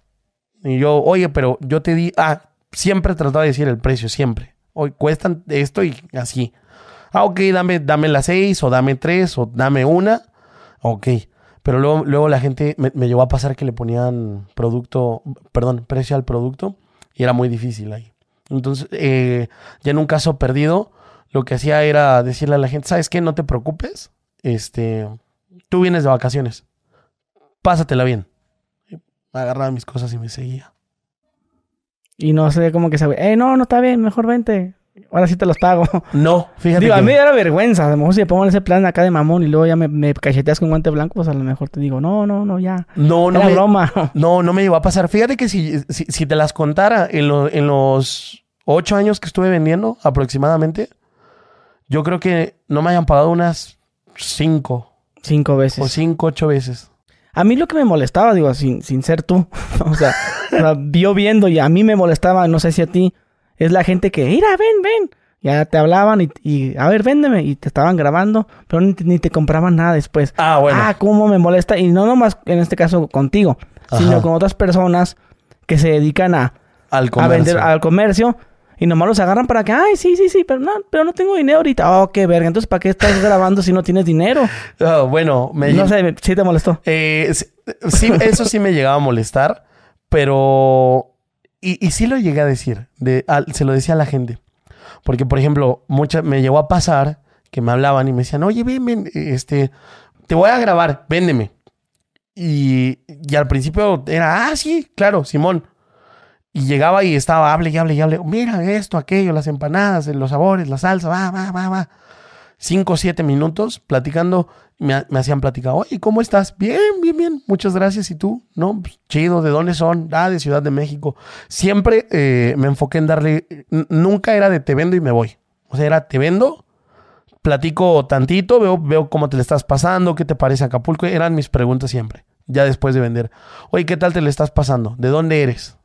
Y yo, oye, pero yo te di, ah, siempre trataba de decir el precio, siempre. Hoy cuestan esto y así. Ah, ok, dame, dame las seis, o dame tres, o dame una. Ok. Pero luego, luego la gente me, llevó a pasar que le ponían producto, perdón, precio al producto, y era muy difícil ahí. Entonces, eh, ya en un caso perdido, lo que hacía era decirle a la gente, ¿sabes qué? No te preocupes. Este, tú vienes de vacaciones. Pásatela bien. Agarraba mis cosas y me seguía. Y no sé cómo que se... Eh, no, no está bien, mejor vente. Ahora sí te los pago. No, fíjate Digo, que... a mí me da vergüenza. A lo mejor si me pongo en ese plan acá de mamón y luego ya me, me cacheteas con guante blanco, pues a lo mejor te digo, no, no, no, ya. No, no Era me, broma. no, no me llegó a pasar. Fíjate que si, si, si te las contara en, lo- en los ocho años que estuve vendiendo aproximadamente, yo creo que no me hayan pagado unas cinco Cinco veces. o cinco, ocho veces. A mí lo que me molestaba, digo, sin, sin ser tú, o sea, o sea, yo viendo y a mí me molestaba, no sé si a ti, es la gente que, mira, ven, ven. Ya te hablaban y, y, a ver, véndeme. Y te estaban grabando, pero ni, ni te compraban nada después. Ah, bueno. Ah, cómo me molesta. Y no nomás en este caso contigo, sino con otras personas que se dedican a, al a comercio. vender al comercio. Y nomás los agarran para que, ay, sí, sí, sí, pero no, pero no tengo dinero ahorita. Oh, qué verga. Entonces, ¿para qué estás grabando si no tienes dinero? Ah, bueno, me No sé, sí te molestó. Eh, sí, eso sí me llegaba a molestar, pero... Y, y sí lo llegué a decir, se lo decía a la gente. Porque, por ejemplo, mucha, me llegó a pasar que me hablaban y me decían, oye, ven, este, te voy a grabar, véndeme. Y, y al principio era, ah, sí, claro, Simón. Y llegaba y estaba, hable y hable y hable, mira esto, aquello, las empanadas, los sabores, la salsa, va, va, va, va. Cinco o siete minutos platicando, me, me hacían platicar, oye, ¿cómo estás? Bien, bien, bien, muchas gracias. ¿Y tú? No, pues, chido, ¿de dónde son? Ah, de Ciudad de México. Siempre eh, me enfoqué en darle, nunca era de te vendo y me voy. O sea, era te vendo, platico tantito, veo, veo cómo te le estás pasando, qué te parece Acapulco. Eran mis preguntas siempre, ya después de vender. Oye, ¿qué tal te le estás pasando? ¿De dónde eres?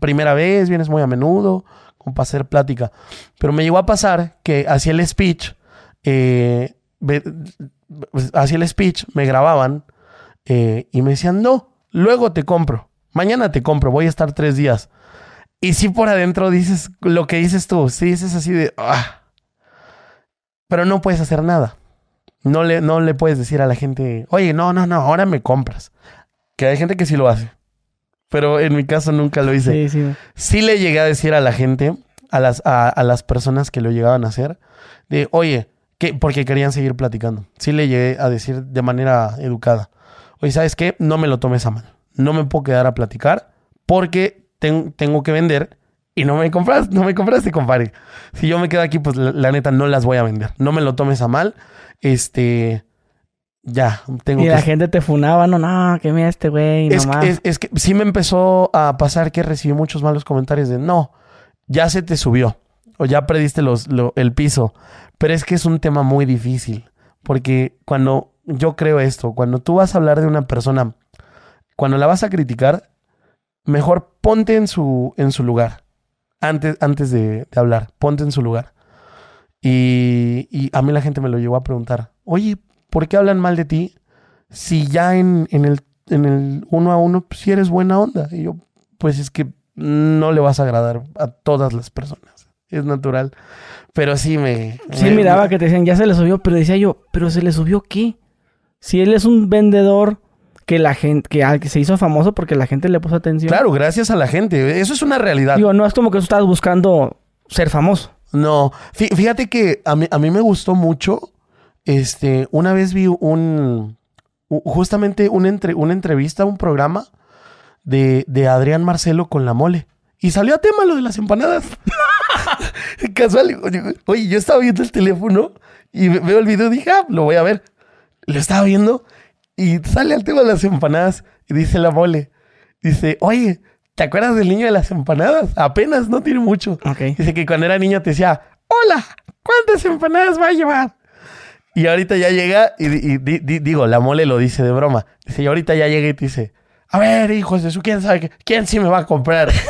Primera vez, vienes muy a menudo, como para hacer plática. Pero me llegó a pasar que hacía el speech, eh, ve- hacía el speech, me grababan eh, y me decían, no, luego te compro, mañana te compro, voy a estar tres días. Y sí por adentro dices lo que dices tú, sí dices así de... "Ah". Pero no puedes hacer nada. No le, no le puedes decir a la gente, oye, no, no, no, ahora me compras. Que hay gente que sí lo hace. Pero en mi caso nunca lo hice. Sí, sí. Sí le llegué a decir a la gente, a las, a, a las personas que lo llegaban a hacer, de, oye, que, porque querían seguir platicando. Sí le llegué a decir de manera educada, oye, ¿sabes qué? No me lo tomes a mal. No me puedo quedar a platicar porque ten- tengo que vender y no me compras, no me compraste, compadre. Si yo me quedo aquí, pues la, la neta no las voy a vender. No me lo tomes a mal. Este, ya, tengo Y que la gente te funaba, no, no, que mira este güey, es, nomás. es, es que sí me empezó a pasar que recibí muchos malos comentarios de no, ya se te subió o ya perdiste los, lo- el piso. Pero es que es un tema muy difícil porque cuando yo creo esto, cuando tú vas a hablar de una persona, cuando la vas a criticar, mejor ponte en su, en su lugar antes, antes de, hablar, ponte en su lugar. Y, a mí la gente me lo llegó a preguntar, oye, ¿por qué hablan mal de ti si ya en, en el, en el uno a uno, pues, si eres buena onda? Y yo, pues es que no le vas a agradar a todas las personas. Es natural. Pero sí me... Sí, me- miraba que te decían, ya se le subió, pero decía yo, ¿pero se le subió qué? Si él es un vendedor que la gente, que, al que se hizo famoso porque la gente le puso atención. Claro, gracias a la gente. Eso es una realidad. Digo, no es como que tú estabas buscando ser famoso. No, fí- fíjate que a mí, a mí me gustó mucho. Este, una vez vi un, justamente una, entre- una entrevista, un programa de, de Adrián Marcelo con la mole. Y salió a tema lo de las empanadas. Casual. oye, yo estaba viendo el teléfono y ve- veo el video y dije, ah, lo voy a ver. Lo estaba viendo y sale al tema de las empanadas y dice la mole. Dice, oye, ¿te acuerdas del niño de las empanadas? Apenas, no tiene mucho. Ok. Dice que cuando era niño te decía, hola, ¿cuántas empanadas va a llevar? Y ahorita ya llega y, y di- di- digo, la mole lo dice de broma. Dice, y ahorita ya llega y te dice, a ver, hijos de su, ¿quién sabe qué? ¿Quién sí me va a comprar?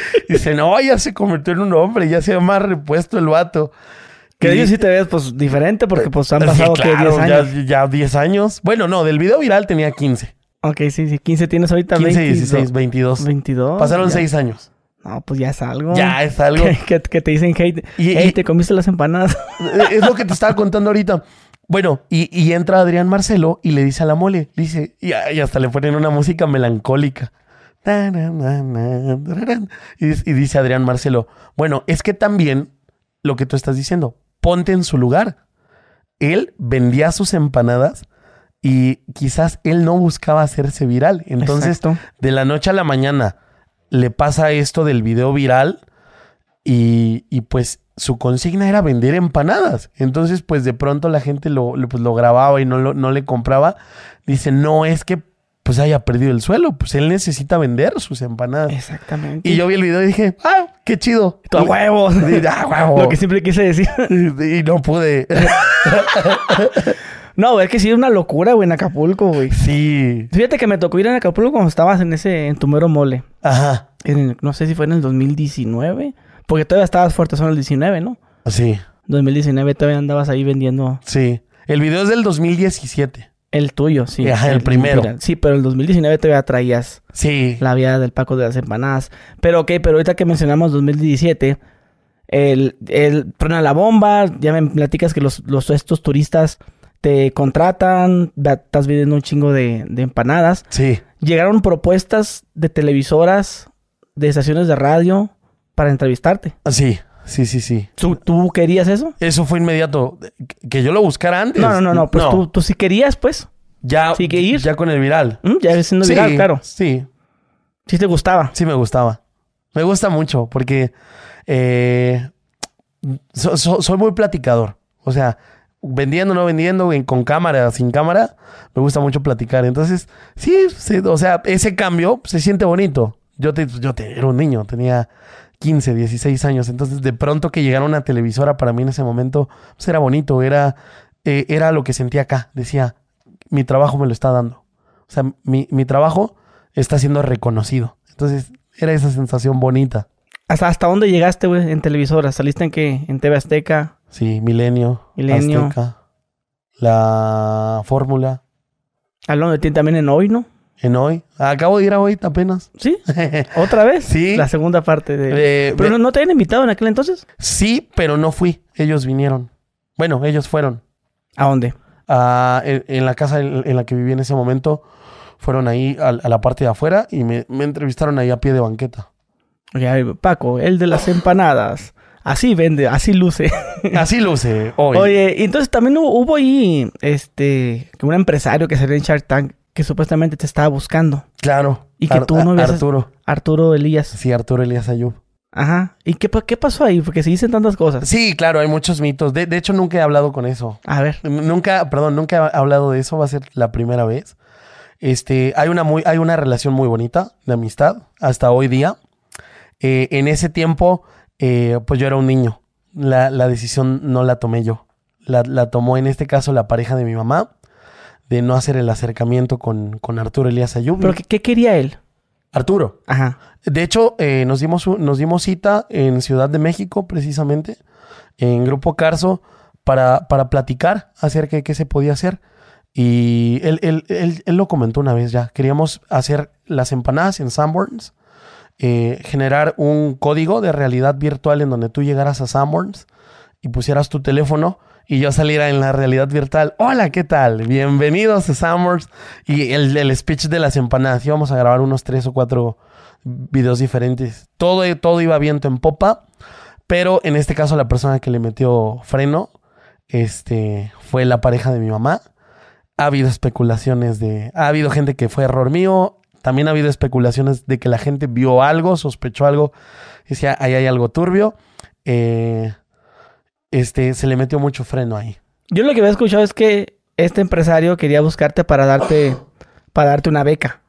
dice, no, ya se convirtió en un hombre, ya se ve más repuesto el vato. Que ellos sí te ves, pues, diferente porque, pues, han Sí, pasado, ¿qué? claro, 10 años. Ya, ya 10 años. Bueno, no, del video viral tenía 15. Ok, sí, sí. 15 tienes ahorita 15, 22. 16, 22. 22. Pasaron ya. 6 años. No, pues ya es algo. Ya es algo. Que, que- que te dicen hate. Y- hey, y- te comiste las empanadas. Es lo que te estaba contando ahorita. Bueno, y, y entra Adrián Marcelo y le dice a la mole, dice, y, y hasta le ponen una música melancólica. Y, dice- Adrián Marcelo, bueno, es que también lo que tú estás diciendo, ponte en su lugar. Él vendía sus empanadas y quizás él no buscaba hacerse viral. Entonces, Exacto. de la noche a la mañana le pasa esto del video viral y, y, pues su consigna era vender empanadas. Entonces pues de pronto la gente lo, lo- pues, lo grababa y no, lo- no le compraba. Dice, no es que pues haya perdido el suelo, pues él necesita vender sus empanadas. Exactamente. Y yo vi el video y dije, ah, qué chido. A huevo. Y- ah, huevo. Lo que siempre quise decir. Y no pude. No, es que sí es una locura, güey, en Acapulco, güey. sí. Fíjate que me tocó ir en Acapulco cuando estabas en ese, en tu mero mole. Ajá. En el- no sé si fue en el 2019. Porque todavía estabas fuerte, son el 19, ¿no? Sí, 2019 todavía andabas ahí vendiendo sí. El video es del 2017. El tuyo, sí. Ajá, el primero. Sí, pero el 2019 todavía traías Sí. la vida del Paco de las empanadas. Pero ok, pero ahorita que mencionamos 2017, el, el truena la bomba, ya me platicas que los, los estos turistas te contratan, estás vendiendo un chingo de, de empanadas. Sí. Llegaron propuestas de televisoras, de estaciones de radio para entrevistarte. Sí, sí, sí, sí. ¿Tú, tú querías eso? Eso fue inmediato. Que yo lo buscara antes. No, no, no, no. Pues Tú, tú sí querías, pues. Ya, sí que ir. ya con el viral. ¿Mm? Ya siendo sí, viral, claro. Sí, Sí te gustaba. sí me gustaba. Me gusta mucho porque eh, so- so- soy muy platicador. O sea, vendiendo, no vendiendo, en- con cámara, sin cámara, me gusta mucho platicar. Entonces, sí, sí, o sea, ese cambio se siente bonito. Yo, te, yo te- era un niño, tenía 15, 16 años. Entonces, de pronto que llegara una televisora para mí en ese momento, pues era bonito, era, eh, era lo que sentía acá. Decía, mi trabajo me lo está dando. O sea, mi, mi trabajo está siendo reconocido. Entonces, era esa sensación bonita. ¿Hasta, hasta dónde llegaste, güey, en televisoras? ¿Saliste en qué? ¿En TV Azteca? Sí, Milenio, Milenio. Azteca, la Fórmula. Hablando de ti también en Hoy, ¿no? En hoy. Acabo de ir a hoy apenas. ¿Sí? ¿Otra vez? Sí. La segunda parte de... Eh, ¿Pero no, no te habían invitado en aquel entonces? Sí, pero no fui. Ellos vinieron. Bueno, ellos fueron. ¿A dónde? Ah, en, en la casa en, en la que viví en ese momento, fueron ahí a, a la parte de afuera y me, me entrevistaron ahí a pie de banqueta. Oye, Paco, el de las empanadas. Así vende, así luce. Así luce hoy. Oye, entonces también hubo, hubo ahí, este, que un empresario que salió en Shark Tank que supuestamente te estaba buscando. Claro. Y que tú no habías- Arturo. Arturo Elías. Sí, Arturo Elías Ayub. Ajá. ¿Y qué, pa- qué pasó ahí? Porque se dicen tantas cosas. Sí, claro, hay muchos mitos. De, de hecho, nunca he hablado con eso. A ver. Nunca, perdón, nunca he hablado de eso. Va a ser la primera vez. Este, hay una muy, hay una relación muy bonita de amistad hasta hoy día. Eh, en ese tiempo, eh, pues yo era un niño. La, la decisión no la tomé yo. La, la tomó en este caso la pareja de mi mamá de no hacer el acercamiento con, con Arturo Elías Ayub. ¿Pero qué, qué quería él? Arturo. Ajá. De hecho, eh, nos, dimos, nos dimos cita en Ciudad de México, precisamente, en Grupo Carso, para, para platicar acerca de qué se podía hacer. Y él, él- él- él lo comentó una vez ya. Queríamos hacer las empanadas en Sanborns, eh, generar un código de realidad virtual en donde tú llegaras a Sanborns y pusieras tu teléfono y yo saliera en la realidad virtual. Hola, ¿qué tal? Bienvenidos a Sanborns. Y el, el speech de las empanadas. Íbamos a grabar unos tres o cuatro videos diferentes. Todo, todo iba viento en popa. Pero en este caso la persona que le metió freno este, fue la pareja de mi mamá. Ha habido especulaciones de... Ha habido gente que fue error mío. También ha habido especulaciones de que la gente vio algo, sospechó algo. Decía, ahí hay algo turbio. Eh, este, se le metió mucho freno ahí. Yo lo que había escuchado es que este empresario quería buscarte para darte, para darte una beca.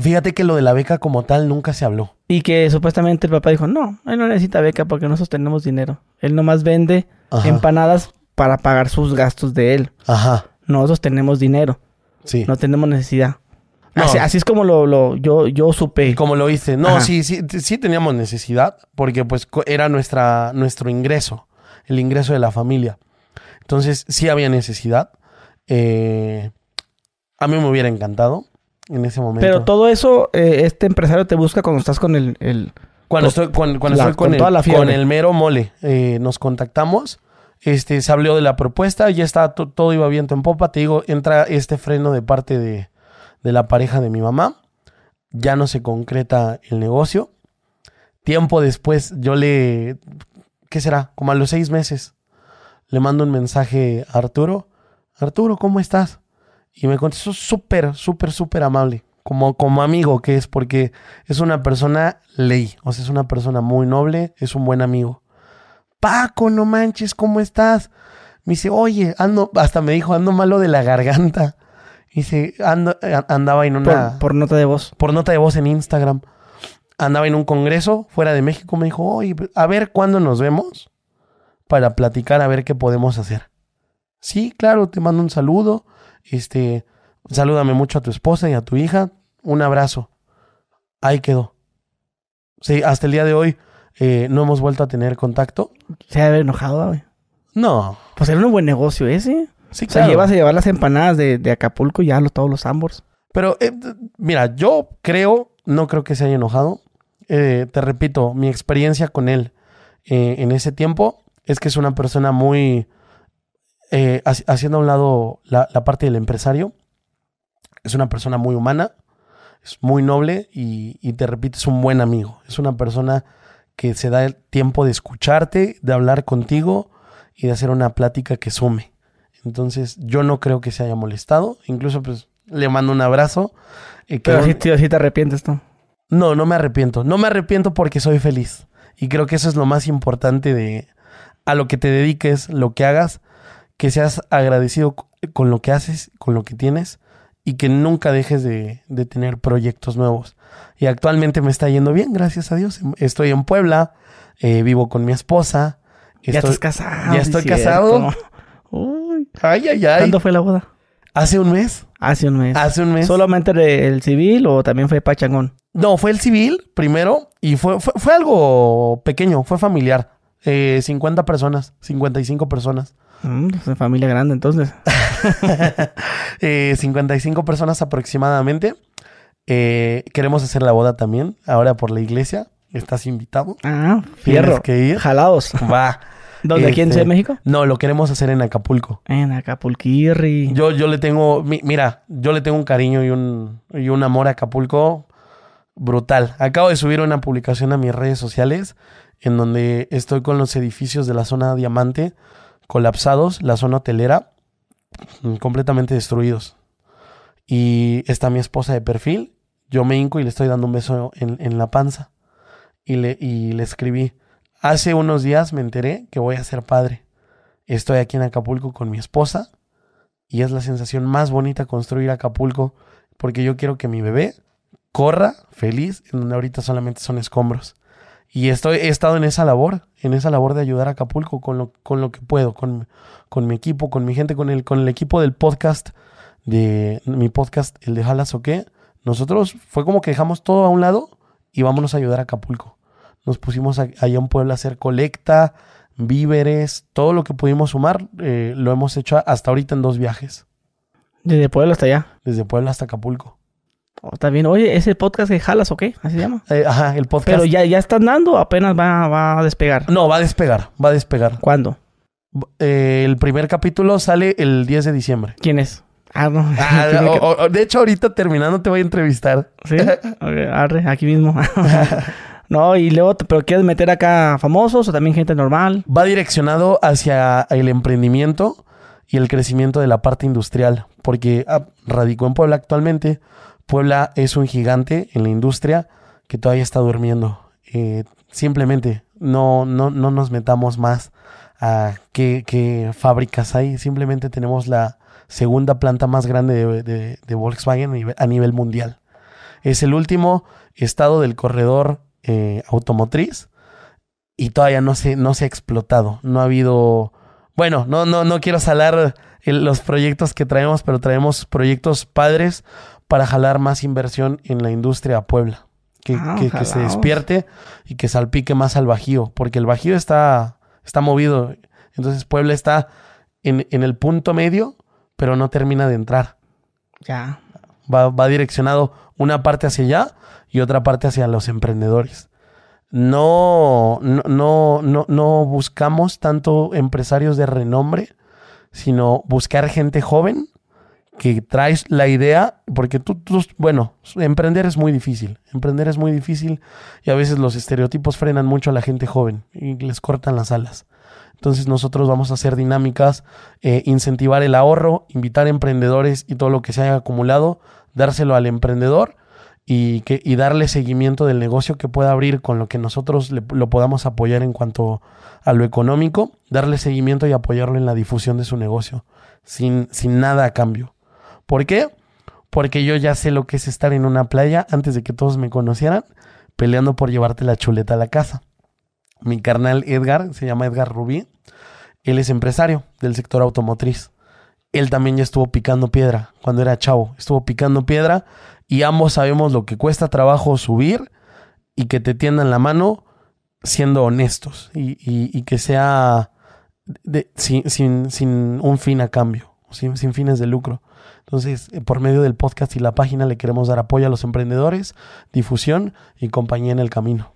Fíjate que lo de la beca como tal nunca se habló. Y que supuestamente el papá dijo, no, él no necesita beca porque nosotros tenemos dinero. Él nomás vende Ajá. empanadas para pagar sus gastos de él. Ajá. Nosotros tenemos dinero, Sí. no tenemos necesidad. No. Así, así es como lo, lo- yo, yo supe. Como lo hice. No, Ajá. sí, sí, sí teníamos necesidad porque pues era nuestra, nuestro ingreso, el ingreso de la familia. Entonces sí había necesidad. Eh, a mí me hubiera encantado en ese momento. Pero todo eso, eh, este empresario te busca cuando estás con el... el- Cuando to- estoy, cuando, cuando la- estoy con, con el, toda la fiebre. con el mero mole, eh, nos contactamos. Este, se habló de la propuesta, ya está, to- todo iba viento en popa. Te digo, entra este freno de parte de, de la pareja de mi mamá. Ya no se concreta el negocio. Tiempo después, yo le. ¿Qué será? Como a los seis meses, le mando un mensaje a Arturo. Arturo, ¿cómo estás? Y me contestó súper, súper, súper amable. Como, como amigo que es, porque es una persona ley. O sea, es una persona muy noble, es un buen amigo. Paco, no manches, ¿cómo estás? Me dice, oye, ando, hasta me dijo, ando malo de la garganta. Dice, ando, eh, andaba en por, una, por, por nota de voz. nota de voz en Instagram. Andaba en un congreso fuera de México. Me dijo, oye, a ver cuándo nos vemos para platicar, a ver qué podemos hacer. Sí, claro, te mando un saludo. Este, salúdame mucho a tu esposa y a tu hija. Un abrazo. Ahí quedó. Sí, hasta el día de hoy eh, no hemos vuelto a tener contacto. Se haber enojado, güey. No. Pues era un buen negocio ese. Sí, O sea, claro. llevas a llevar las empanadas de, de Acapulco y ya los, todos los ambos. Pero eh, mira, yo creo, no creo que se haya enojado. Eh, te repito, mi experiencia con él eh, en ese tiempo es que es una persona muy, eh, haci- haciendo a un lado la, la parte del empresario, es una persona muy humana, es muy noble y, y te repito, es un buen amigo. Es una persona que se da el tiempo de escucharte, de hablar contigo y de hacer una plática que sume. Entonces, yo no creo que se haya molestado. Incluso, pues, le mando un abrazo. eh, que Pero un- sí, tío, sí te arrepientes tú. No, no me arrepiento. No me arrepiento porque soy feliz. Y creo que eso es lo más importante de a lo que te dediques, lo que hagas, que seas agradecido con lo que haces, con lo que tienes y que nunca dejes de, de tener proyectos nuevos. Y actualmente me está yendo bien, gracias a Dios. Estoy en Puebla, eh, vivo con mi esposa. Ya estás casado. ya estoy casado. Uy. Ay, ay, ay. ¿Cuándo fue la boda? Hace un mes. Hace un mes. Hace un mes. ¿Solamente el civil o también fue pachangón? No, fue el civil primero y fue, fue, fue algo pequeño, fue familiar. Eh, 50 personas, 55 personas. Mm, es una familia grande entonces. Eh, 55 personas aproximadamente. Eh, queremos hacer la boda también, ahora por la iglesia. Estás invitado. Ah, Tienes fierro. que ir. Jalados. Va. ¿Dónde? ¿Aquí en Este, Ciudad de México? No, lo queremos hacer en Acapulco. En Acapulquirri. Yo, yo le tengo, mi- mira, yo le tengo un cariño y un, y un amor a Acapulco brutal. Acabo de subir una publicación a mis redes sociales en donde estoy con los edificios de la zona diamante colapsados, la zona hotelera mm, completamente destruidos. Y está mi esposa de perfil, yo me hinco y le estoy dando un beso en, en la panza. Y le, y le escribí, hace unos días me enteré que voy a ser padre. Estoy aquí en Acapulco con mi esposa y es la sensación más bonita construir Acapulco porque yo quiero que mi bebé corra feliz en donde ahorita solamente son escombros. Y estoy, he estado en esa labor, en esa labor de ayudar a Acapulco con lo, con lo que puedo, con, con mi equipo, con mi gente, con el, con el equipo del podcast, de mi podcast, el de Jalas o qué. Nosotros fue como que dejamos todo a un lado y vámonos a ayudar a Acapulco. Nos pusimos a- allá en Puebla a hacer colecta, víveres, todo lo que pudimos sumar, eh, lo hemos hecho hasta ahorita en dos viajes, Desde Puebla hasta allá. desde Puebla hasta Acapulco. Oh, está bien. Oye, ¿ese podcast de Jalas o qué? Así se llama. Eh, ajá, el podcast. Pero ya, ya están dando o apenas va, va a despegar. No, va a despegar, va a despegar. ¿Cuándo? Eh, el primer capítulo sale el 10 de diciembre. ¿Quién es? Ah, no. Ah, Tiene que- o- o- de hecho, ahorita terminando te voy a entrevistar. ¿Sí? Arre, aquí mismo. no, y luego, ¿pero quieres meter acá famosos o también gente normal? Va direccionado hacia el emprendimiento y el crecimiento de la parte industrial, porque ah, radicó en Puebla actualmente. Puebla es un gigante en la industria que todavía está durmiendo. Eh, simplemente no, no, no nos metamos más a qué, qué fábricas hay. Simplemente tenemos la segunda planta más grande de, de- Volkswagen a nivel- mundial. Es el último estado del corredor eh, automotriz y todavía no se, no se ha explotado. No ha habido. Bueno, no, no, no quiero salar los proyectos que traemos, pero traemos proyectos padres para jalar más inversión en la industria a Puebla. Que, Ah, que- que se despierte y que salpique más al Bajío, porque el Bajío está, está movido. Entonces Puebla está en, en el punto medio, pero no termina de entrar. Ya. Va, va direccionado una parte hacia allá y otra parte hacia los emprendedores. No, no, no, no, no buscamos tanto empresarios de renombre, sino buscar gente joven que traes la idea, porque tú, bueno, emprender es muy difícil, emprender es muy difícil y a veces los estereotipos frenan mucho a la gente joven y les cortan las alas. Entonces nosotros vamos a hacer dinámicas, eh, incentivar el ahorro, invitar emprendedores y todo lo que se haya acumulado, dárselo al emprendedor y, que, y darle seguimiento del negocio que pueda abrir con lo que nosotros le- lo podamos apoyar en cuanto a lo económico, darle seguimiento y apoyarlo en la difusión de su negocio, sin, sin nada a cambio. ¿Por qué? Porque yo ya sé lo que es estar en una playa antes de que todos me conocieran, peleando por llevarte la chuleta a la casa. Mi carnal Edgar, se llama Edgar Rubí, él es empresario del sector automotriz. Él también ya estuvo picando piedra cuando era chavo, estuvo picando piedra y ambos sabemos lo que cuesta trabajo subir y que te tiendan la mano siendo honestos y, que sea sin, un fin a cambio, sin fines de lucro. Entonces, eh, por medio del podcast y la página le queremos dar apoyo a los emprendedores, difusión y compañía en el camino.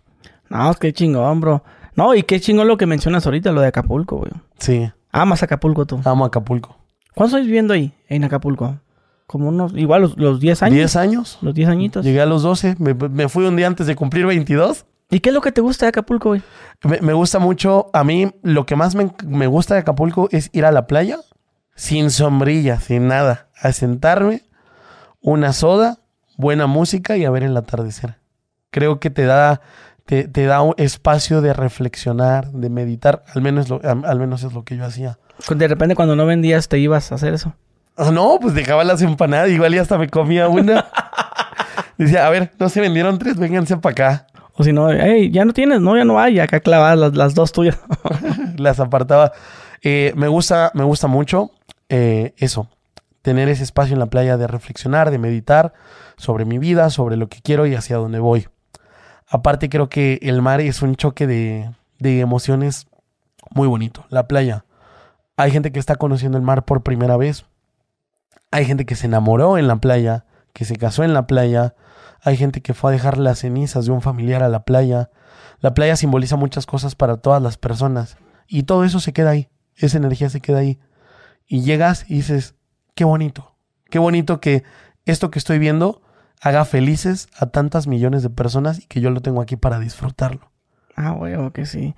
No, qué chingón, bro. No, y qué chingón lo que mencionas ahorita, lo de Acapulco, güey. Sí, Amas Acapulco tú. amo Acapulco. ¿Cuántos años viviendo ahí, en Acapulco? Como unos, igual los, los 10 años. ¿10 años? Los 10 añitos. Llegué a los 12, me, me fui un día antes de cumplir 22. ¿Y qué es lo que te gusta de Acapulco, güey? Me, me gusta mucho, a mí lo que más me, me gusta de Acapulco es ir a la playa sin sombrilla, sin nada, a sentarme, una soda, buena música y a ver el atardecer. Creo que te da, te, te da un espacio de reflexionar, de meditar, al menos, lo- al, al menos es lo que yo hacía. De repente cuando no vendías te ibas a hacer eso. Ah, No, pues dejaba las empanadas, igual y hasta me comía una. Decía, a ver, no se vendieron tres, vénganse para acá. O si no, hey, ya no tienes, no, ya no hay, acá clavadas las, las dos tuyas. las apartaba. Eh, me gusta, me gusta mucho eh, eso, tener ese espacio en la playa de reflexionar, de meditar sobre mi vida, sobre lo que quiero y hacia dónde voy. Aparte creo que el mar es un choque de, de emociones muy bonito. La playa. Hay gente que está conociendo el mar por primera vez. Hay gente que se enamoró en la playa, que se casó en la playa. Hay gente que fue a dejar las cenizas de un familiar a la playa. La playa simboliza muchas cosas para todas las personas. Y todo eso se queda ahí. Esa energía se queda ahí. Y llegas y dices, qué bonito. Qué bonito que esto que estoy viendo haga felices a tantas millones de personas y que yo lo tengo aquí para disfrutarlo. Ah, huevo, que sí.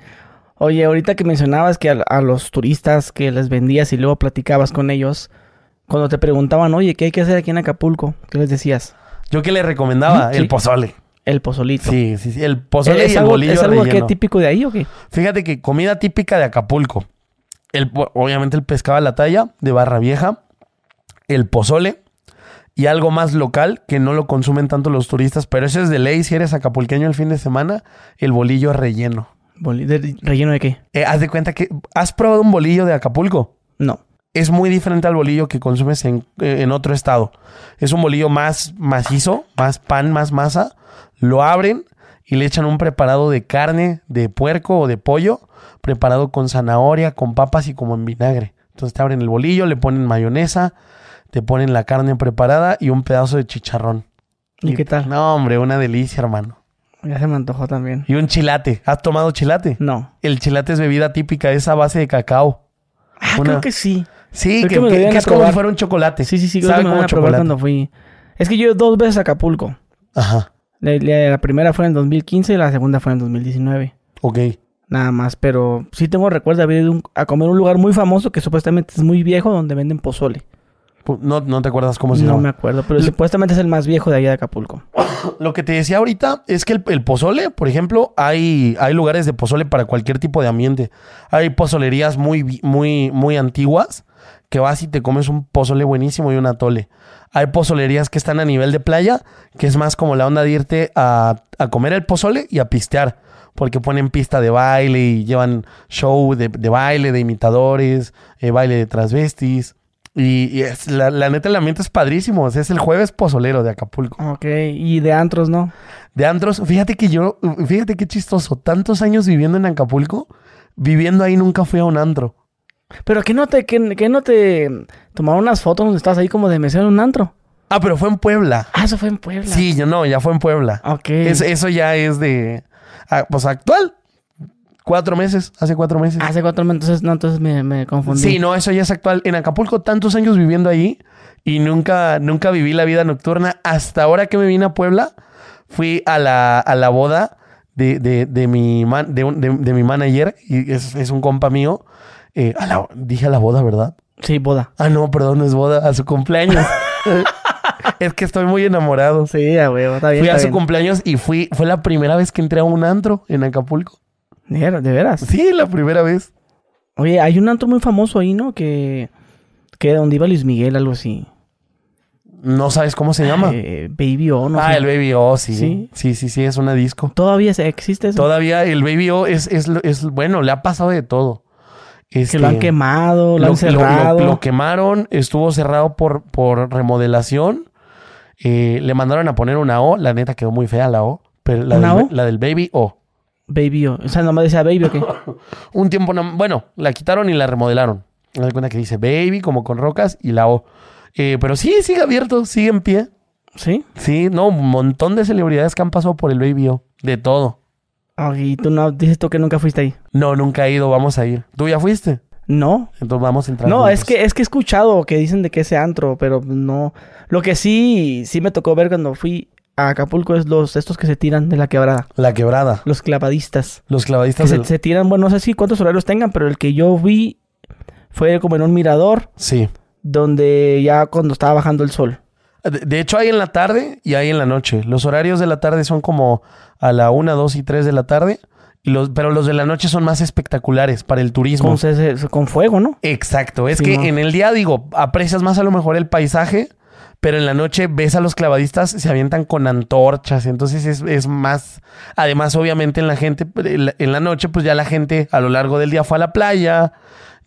Oye, ahorita que mencionabas que a, a los turistas que les vendías y luego platicabas con ellos, cuando te preguntaban, oye, ¿qué hay que hacer aquí en Acapulco? ¿Qué les decías? Yo que le recomendaba Sí. el pozole. El pozolito. Sí, sí, sí. El pozole ¿Es y el bolillo ¿Es algo que típico de ahí o qué? Fíjate que comida típica de Acapulco. El, obviamente el pescado a la talla de Barra Vieja, el pozole y algo más local que no lo consumen tanto los turistas, pero eso es de ley si eres acapulqueño el fin de semana, el bolillo relleno. De- ¿Relleno de qué? Eh, haz de cuenta que has probado un bolillo de Acapulco. No. Es muy diferente al bolillo que consumes en, eh, en otro estado. Es un bolillo más macizo, más pan, más masa. Lo abren y le echan un preparado de carne, de puerco o de pollo, preparado con zanahoria, con papas y como en vinagre. Entonces te abren el bolillo, le ponen mayonesa, te ponen la carne preparada y un pedazo de chicharrón. ¿Y qué tal? No, hombre, una delicia, hermano. Ya se me antojó también. Y un chilate. ¿Has tomado chilate? No. El chilate es bebida típica, es a base de cacao. Ah, Una- creo que sí. Sí, Creo que, que me lo que- deben que a es como si fuera un chocolate. Sí, sí, sí. Creo Sabe que me como van a probar chocolate. cuando fui. Es que yo dos veces a Acapulco. Ajá. La, la- la primera fue en 2015 y la segunda fue en 2019. Ok. Nada más, pero sí tengo recuerdo de haber ido a comer a un lugar muy famoso que supuestamente es muy viejo donde venden pozole. No, no te acuerdas cómo se No llama. me acuerdo, pero supuestamente es el más viejo de allá de Acapulco. Lo que te decía ahorita es que el, el pozole, por ejemplo, hay, hay lugares de pozole para cualquier tipo de ambiente. Hay pozolerías muy, muy, muy antiguas que vas y te comes un pozole buenísimo y un atole. Hay pozolerías que están a nivel de playa, que es más como la onda de irte a, a comer el pozole y a pistear. Porque ponen pista de baile y llevan show de, de baile, de imitadores, eh, baile de transvestis. Y, y es- la, la neta, el ambiente es padrísimo. O sea, es el jueves pozolero de Acapulco. Ok, y de antros, ¿no? De antros, fíjate que yo, fíjate qué chistoso, tantos años viviendo en Acapulco, viviendo ahí nunca fui a un antro. Pero que no te, que, que no te tomaron unas fotos donde estás ahí como de mesero en un antro. Ah, pero fue en Puebla. Ah, eso fue en Puebla. Sí, yo no, ya fue en Puebla. Ok. Es- eso ya es de, ah, pues actual. Cuatro meses, hace cuatro meses. Hace cuatro meses, entonces, no, entonces me, me confundí. Sí, no, eso ya es actual. En Acapulco tantos años viviendo ahí y nunca, nunca viví la vida nocturna. Hasta ahora que me vine a Puebla, fui a la, a la boda de, de, de mi, man- de, un- de- de mi manager y es, es un compa mío. Eh, a la- dije a la boda, ¿verdad? Sí, boda. Ah, no, perdón, no es boda, a su cumpleaños. es que estoy muy enamorado. Sí, a huevo, está bien. Fui a su bien. cumpleaños y fui, fue la primera vez que entré a un antro en Acapulco. ¿De veras? Sí, la primera vez. Oye, hay un antro muy famoso ahí, ¿no? Que, que donde iba Luis Miguel, algo así. No sabes cómo se llama. Eh, Baby O, no ah, sé. el Baby O, sí. Sí. Sí, sí, sí, es una disco. ¿Todavía existe eso? Todavía el Baby O es, es, es- bueno, le ha pasado de todo. Que Este, lo han quemado, lo, han lo- cerrado. Lo, lo quemaron, estuvo cerrado por, por remodelación. Eh, le mandaron a poner una O, la neta quedó muy fea la O. Pero la, ¿Una del, O? la del Baby O. Baby O. O sea, nomás decía Baby o qué. Un tiempo, no- bueno, la quitaron y la remodelaron. Me doy cuenta que dice Baby, como con rocas, y la O. Eh, pero sí, sigue abierto, sigue en pie. ¿Sí? Sí, no, un montón de celebridades que han pasado por el Baby O. De todo. Ah, y tú no, dices tú que nunca fuiste ahí. No, nunca he ido, vamos a ir. ¿Tú ya fuiste? No. Entonces vamos a entrar. No, juntos. es que, es que he escuchado que dicen de que ese antro, pero no. Lo que sí, sí me tocó ver cuando fui a Acapulco es los estos que se tiran de la quebrada. La quebrada. Los clavadistas. Los Que clavadistas se, del... se tiran, bueno, no sé si cuántos horarios tengan, pero el que yo vi fue como en un mirador Sí. donde ya cuando estaba bajando el sol. De, hecho, hay en la tarde y hay en la noche. Los horarios de la tarde son como a la 1, 2 y 3 de la tarde. Y los, pero los de la noche son más espectaculares para el turismo. Con, se- se- con fuego, ¿no? Exacto. Es Sí, que ¿no? en el día, digo, aprecias más a lo mejor el paisaje, pero en la noche ves a los clavadistas, se avientan con antorchas. Entonces es, es más. Además, obviamente, en la gente, en la noche, pues ya la gente a lo largo del día fue a la playa.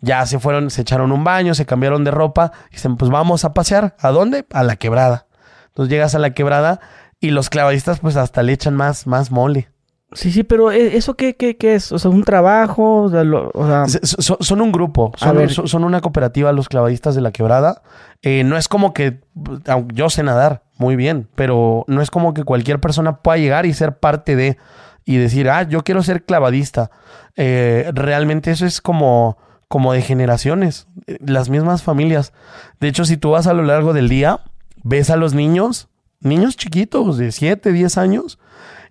Ya se fueron, se echaron un baño, se cambiaron de ropa. Y dicen, pues vamos a pasear. ¿A dónde? A la quebrada. Entonces llegas a la quebrada y los clavadistas, pues hasta le echan más, más mole. Sí, sí, pero ¿e- ¿eso qué, qué, qué es? O sea, un trabajo, o sea, lo- o sea, son un grupo, A son, ver. son- una cooperativa los clavadistas de la quebrada. Eh, no es como que, yo sé nadar muy bien, pero no es como que cualquier persona pueda llegar y ser parte de y decir, ah, yo quiero ser clavadista. Eh, realmente eso es como, como de generaciones, eh, las mismas familias. De hecho, si tú vas a lo largo del día, ves a los niños, niños chiquitos de 7, 10 años,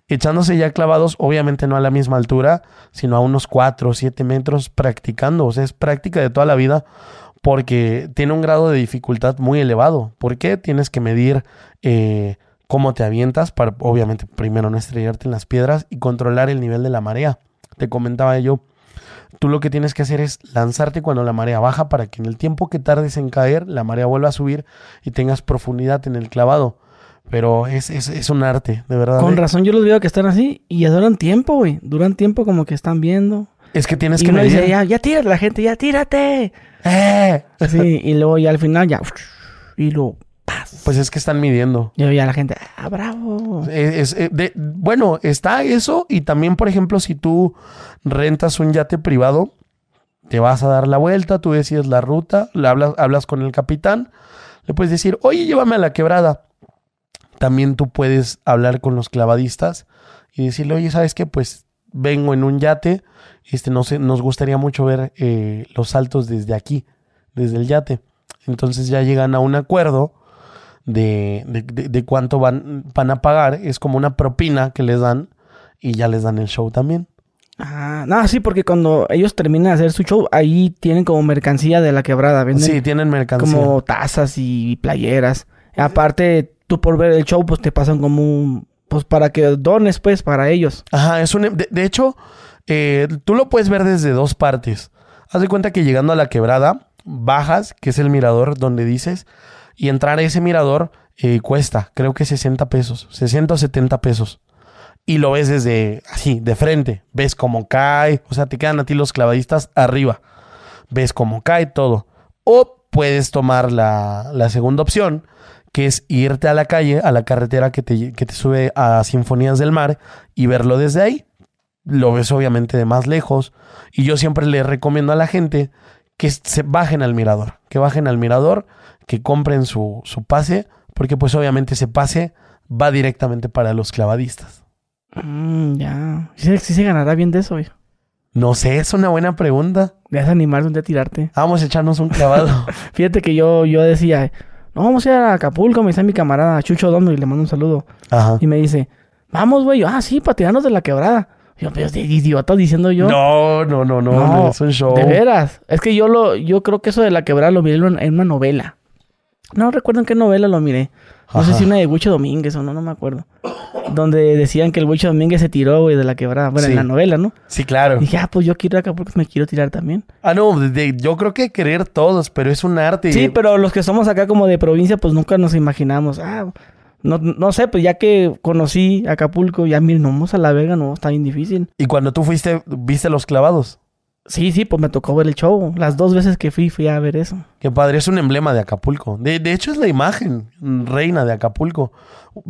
echándose ya clavados, obviamente no a la misma altura, sino a unos 4 o 7 metros practicando. O sea, es práctica de toda la vida porque tiene un grado de dificultad muy elevado. ¿Por qué? Tienes que medir eh, cómo te avientas para, obviamente, primero no estrellarte en las piedras y controlar el nivel de la marea. Te comentaba yo. Tú lo que tienes que hacer es lanzarte cuando la marea baja para que en el tiempo que tardes en caer, la marea vuelva a subir y tengas profundidad en el clavado. Pero es, es, es un arte, de verdad. con ¿eh? razón yo los veo que están así y ya duran tiempo, güey. Duran tiempo como que están viendo. Es que tienes y que uno medir. dice, ya, ya tírate, la gente, ya tírate. ¡Eh! Sí, y luego ya al final ya, y lo, ¡paz! Pues es que están midiendo. Y ya la gente, ah, bravo. Es- es, eh, de- bueno, está eso y también, por ejemplo, si tú rentas un yate privado, te vas a dar la vuelta, tú decides la ruta, le hablas, hablas con el capitán, le puedes decir, oye, llévame a la quebrada. También tú puedes hablar con los clavadistas y decirle, oye, ¿sabes qué? Pues vengo en un yate, este, no sé, nos gustaría mucho ver eh, los saltos desde aquí, desde el yate. Entonces ya llegan a un acuerdo de, de- de- cuánto van, van a pagar. Es como una propina que les dan y ya les dan el show también. Ah, no, sí, porque cuando ellos terminan de hacer su show, ahí tienen como mercancía de la quebrada, venden Sí, tienen mercancía. como tazas y playeras. Aparte, tú por ver el show, pues te pasan como un, pues para que dones, pues, para ellos. Ajá, es un... De, de hecho, eh, tú lo puedes ver desde dos partes. Haz de cuenta que llegando a la quebrada, bajas, que es el mirador donde dices, y entrar a ese mirador eh, cuesta, creo que 60 pesos, 60 o 70 pesos. Y lo ves desde así, de frente. Ves cómo cae, o sea, te quedan a ti los clavadistas arriba. Ves cómo cae todo. O puedes tomar la, la segunda opción, que es irte a la calle, a la carretera que te, que te sube a Sinfonías del Mar y verlo desde ahí. Lo ves obviamente de más lejos. Y yo siempre le recomiendo a la gente que se bajen al mirador, que bajen al mirador, que compren su, su pase, porque pues obviamente ese pase va directamente para los clavadistas. Mm, ya. Sí, sí se ganará bien de eso, güey. No sé, es una buena pregunta. Debes animarte un día a tirarte. Vamos a echarnos un clavado. Fíjate que yo, yo decía, no, vamos a ir a Acapulco, me dice mi camarada Chucho Dondo y le mando un saludo. Ajá. Y me dice, vamos, güey. Ah, sí, para tirarnos de la quebrada. Yo, pero de idiota diciendo yo. No, no, no, no, no, es un show. De veras. Es que yo lo, yo creo que eso de la quebrada lo miré en una novela. No recuerdo en qué novela lo miré. No sé si una de Huicho Domínguez o no, no me acuerdo. Donde decían que el Huicho Domínguez se tiró, güey, de la quebrada. Bueno, Sí. en la novela, ¿no? Sí, claro. Y dije, ah, pues yo quiero ir a Acapulco, me quiero tirar también. Ah, no, de- yo creo que querer todos, pero es un arte. Sí, pero los que somos acá como de provincia, pues nunca nos imaginamos. Ah, no, no sé, pues ya que conocí Acapulco, ya miren, no vamos a la Vega, no, está bien difícil. Y cuando tú fuiste, ¿viste los clavados? Sí, sí, pues me tocó ver el show. Las dos veces que fui, fui a ver eso. Qué padre, es un emblema de Acapulco. De, de hecho, es la imagen reina de Acapulco.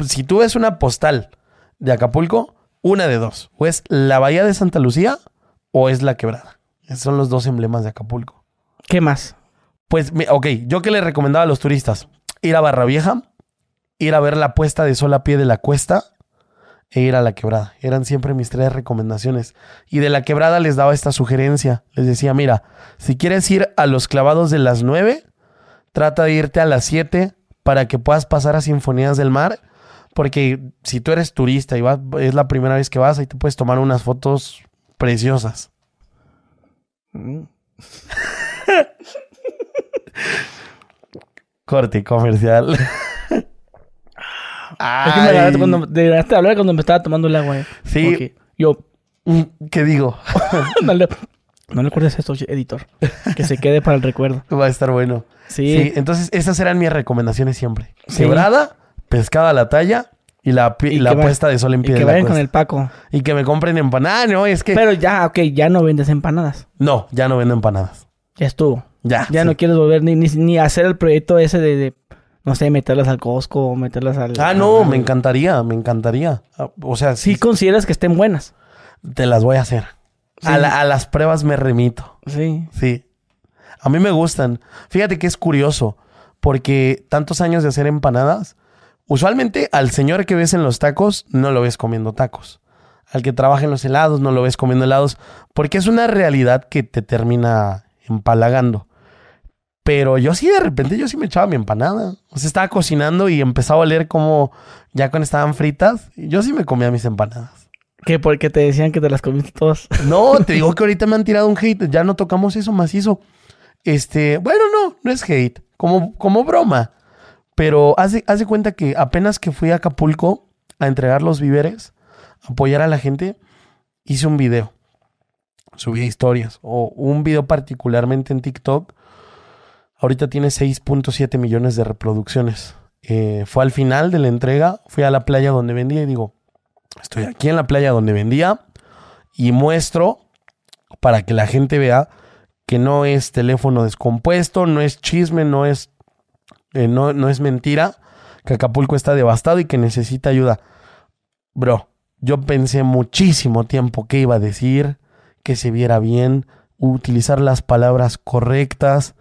Si tú ves una postal de Acapulco, una de dos. O es la Bahía de Santa Lucía o es la Quebrada. Esos son los dos emblemas de Acapulco. ¿Qué más? Pues, ok, yo que le recomendaba a los turistas ir a Barra Vieja, ir a ver la puesta de sol a pie de la cuesta e ir a la quebrada. Eran siempre mis tres recomendaciones. Y de la quebrada les daba esta sugerencia. Les decía, mira, si quieres ir a los clavados de las 9, trata de irte a las 7 para que puedas pasar a Sinfonías del Mar. Porque si tú eres turista y vas, es la primera vez que vas, ahí te puedes tomar unas fotos preciosas. Corte comercial. Es que me cuando, hablar cuando me estaba tomando el agua. eh. Sí. Ok. Yo, Mm, ¿Qué digo? no le, no le acuerdes esto, editor. Que se quede para el recuerdo. Va a estar bueno. Sí. Sí, entonces esas eran mis recomendaciones siempre. Sí. Quebrada, pescado a la talla y la, Y la que puesta de sol en Y pie que de la vayan con el Paco. Y que me compren empanadas. No, es que... Pero ya, ok, ya no vendes empanadas. No, ya no vendo empanadas. Ya estuvo. Ya. Ya sí. no quieres volver ni, ni, ni hacer el proyecto ese de, de, no sé, meterlas al Costco o meterlas al... Ah, no, al- me encantaría, me encantaría. Ah, O sea, sí. consideras que estén buenas. te las voy a hacer. A, la- a las pruebas me remito. Sí. Sí. A mí me gustan. Fíjate que es curioso, porque tantos años de hacer empanadas, usualmente al señor que ves en los tacos no lo ves comiendo tacos. Al que trabaja en los helados no lo ves comiendo helados, porque es una realidad que te termina empalagando. Pero yo sí, de repente, yo sí me echaba mi empanada. O sea, estaba cocinando y empezaba a oler como ya cuando estaban fritas. Yo sí me comía mis empanadas. Que porque te decían que te las comiste todas. No, te digo que ahorita me han tirado un hate. Ya no tocamos eso macizo. Este, bueno, no, no es hate. Como, como broma. Pero haz de cuenta que apenas que fui a Acapulco a entregar los víveres, apoyar a la gente, hice un video. Subí historias. O un video particularmente en TikTok. Ahorita tiene 6.7 millones de reproducciones. Eh, fue al final de la entrega. Fui a la playa donde vendía y digo, estoy aquí en la playa donde vendía y muestro para que la gente vea que no es teléfono descompuesto, no es chisme, no es, eh, no, no es mentira, que Acapulco está devastado y que necesita ayuda. Bro, yo pensé muchísimo tiempo qué iba a decir, que se viera bien, utilizar las palabras correctas,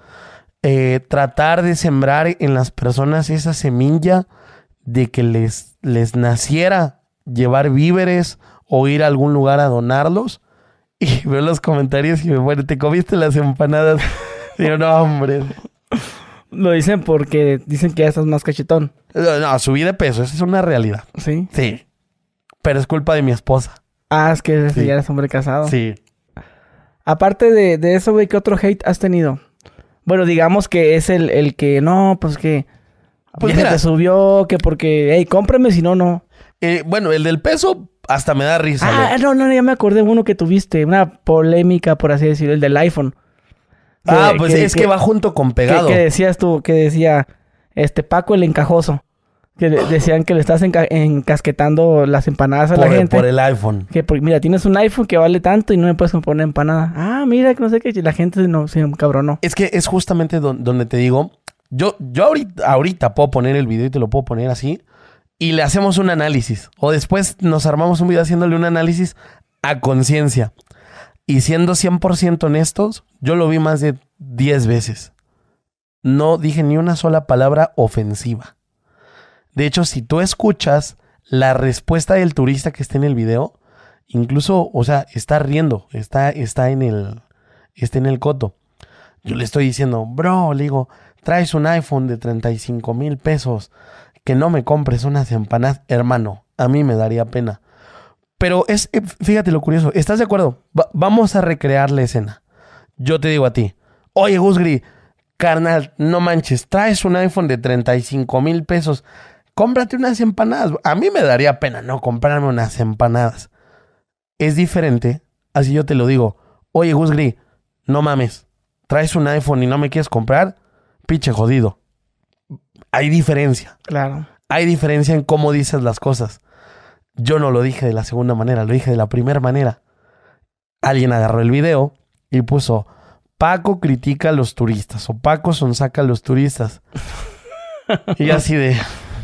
eh, tratar de sembrar en las personas esa semilla de que les, les naciera llevar víveres o ir a algún lugar a donarlos. Y veo los comentarios y me bueno, ¿te comiste las empanadas? Digo, no, hombre. Lo dicen porque dicen que ya estás más cachetón. No, no, subí de peso, esa es una realidad. Sí. Sí. Pero es culpa de mi esposa. Ah, es que Sí. ya eres hombre casado. Sí. Aparte de, de eso, güey, ¿qué otro hate has tenido? Bueno, digamos que es el, el que no, pues que. Pues mira. te subió, que porque, hey, cómprame, si no, no. Eh, bueno, el del peso hasta me da risa. Ah, no, no, ya me acordé de uno que tuviste, una polémica, por así decirlo, el del iPhone. Que- ah, pues es que, va junto con que, pegado. que decías tú, que decía, este Paco el encajoso. Que de- decían que le estás enca- encasquetando las empanadas a por, la gente. por el iPhone. Que porque, mira, tienes un iPhone que vale tanto y no me puedes poner empanada. Ah, mira, que no sé qué. y La gente no, se cabronó. Es que es justamente don- donde te digo, yo, yo ahorita, ahorita puedo poner el video y te lo puedo poner así y le hacemos un análisis. O después nos armamos un video haciéndole un análisis a conciencia. Y siendo 100% honestos, yo lo vi más de 10 veces. No dije ni una sola palabra ofensiva. De hecho, si tú escuchas la respuesta del turista que está en el video, incluso, o sea, está riendo, está, está en el, está en el coto. Yo le estoy diciendo, bro, le digo, traes un iPhone de 35 mil pesos, que no me compres unas empanadas, hermano, a mí me daría pena. Pero es, eh, fíjate lo curioso, ¿estás de acuerdo? Va- vamos a recrear la escena. Yo te digo a ti, oye, Gusgri, carnal, no manches, traes un iPhone de 35 mil pesos, cómprate unas empanadas. A mí me daría pena no comprarme unas empanadas. Es diferente, así yo te lo digo, oye, Gusgri, no mames, traes un iPhone y no me quieres comprar, pinche jodido. Hay diferencia. Claro. Hay diferencia en cómo dices las cosas. Yo no lo dije de la segunda manera, lo dije de la primera manera. Alguien agarró el video y puso Paco critica a los turistas o Paco sonsaca a los turistas. y así de,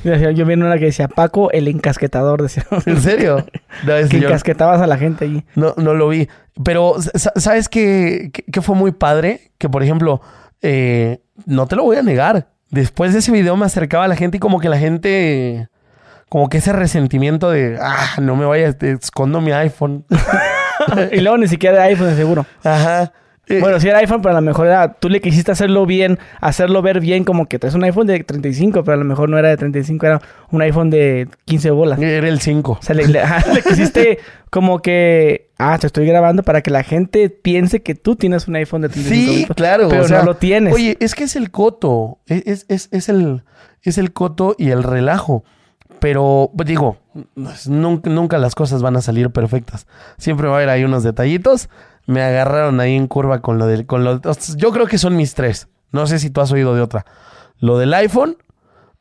Yo vi en una que decía Paco el encasquetador. Decía. ¿en serio? No, es que encasquetabas a la gente allí. No, no lo vi. Pero, sa- ¿sabes qué, qué- fue muy padre? Que, por ejemplo, eh, no te lo voy a negar. Después de ese video me acercaba a la gente y como que la gente... Como que ese resentimiento de... Ah, no me vayas, te escondo mi iPhone. y luego ni siquiera era iPhone, de seguro. Ajá. Eh, Bueno, sí era iPhone, pero a lo mejor era, tú le quisiste hacerlo bien, hacerlo ver bien como que es un iPhone de 35, pero a lo mejor no era de 35, era un iPhone de 15 bolas. era el 5. O sea, le, le- ajá, le quisiste como que, ah, te estoy grabando para que la gente piense que tú tienes un iPhone de 35 Sí, claro. pero o sea, no lo tienes. Oye, es que es el coto. Es, es, es, es el, es el coto y el relajo. Pero pues, digo, nunca, nunca las cosas van a salir perfectas. Siempre va a haber ahí unos detallitos. Me agarraron ahí en curva con lo del... Con lo, yo creo que son mis tres. No sé si tú has oído de otra. Lo del iPhone,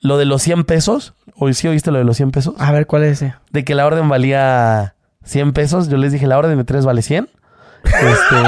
lo de los 100 pesos. ¿O sí oíste lo de los 100 pesos? A ver, ¿cuál es ese? De que la orden valía 100 pesos. Yo les dije, la orden de tres vale 100. Este...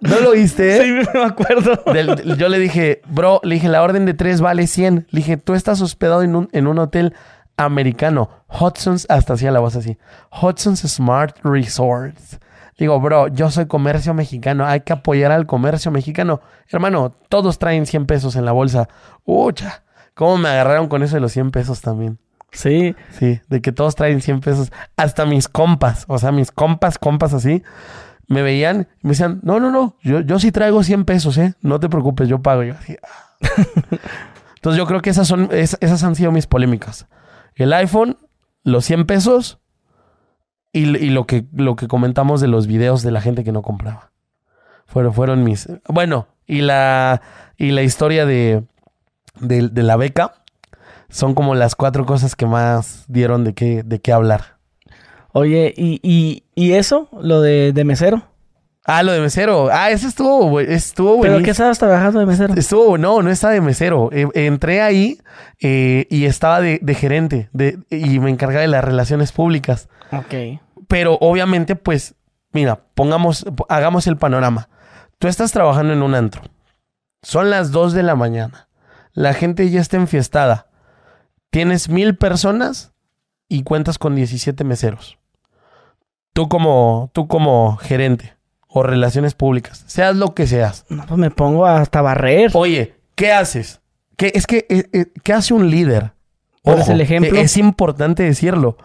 ¿No lo oíste? Sí, me acuerdo. Del- del- yo le dije, bro, le dije, la orden de tres vale 100. Le dije, tú estás hospedado en un, en un hotel americano. Hudson's, hasta hacía la voz así. Hudson's Smart Resorts. Digo, bro, yo soy comercio mexicano, hay que apoyar al comercio mexicano. Hermano, todos traen 100 pesos en la bolsa. Ucha, ¿cómo me agarraron con eso de los 100 pesos también? Sí. Sí, de que todos traen 100 pesos. Hasta mis compas, o sea, mis compas, compas así, me veían y me decían, no, no, no, yo, yo sí traigo 100 pesos, ¿eh? No te preocupes, yo pago. Yo así, ah. Entonces yo creo que esas, son, es- esas han sido mis polémicas. El iPhone, los 100 pesos y, y lo, que, lo que comentamos de los videos de la gente que no compraba. Fueron, fueron mis... Bueno, y la, y la historia de, de, de la beca son como las cuatro cosas que más dieron de qué, de qué hablar. Oye, ¿y, y, y eso? Lo de, de mesero. Ah, lo de mesero. Ah, ese estuvo, estuvo ¿Pero qué estabas trabajando de mesero? Estuvo, no, no estaba de mesero. Eh, entré ahí eh, y estaba de, de gerente de, y me encargaba de las relaciones públicas. Ok. Pero obviamente, pues, mira, pongamos, hagamos el panorama. Tú estás trabajando en un antro. Son las 2 de la mañana. La gente ya está enfiestada. Tienes mil personas y cuentas con 17 meseros. Tú como, tú como gerente o relaciones públicas, seas lo que seas. No, pues me pongo hasta barrer. Oye, ¿qué haces? ¿Qué, es que, eh, eh, ¿qué hace un líder? ¿Pones el ejemplo? Es importante decirlo.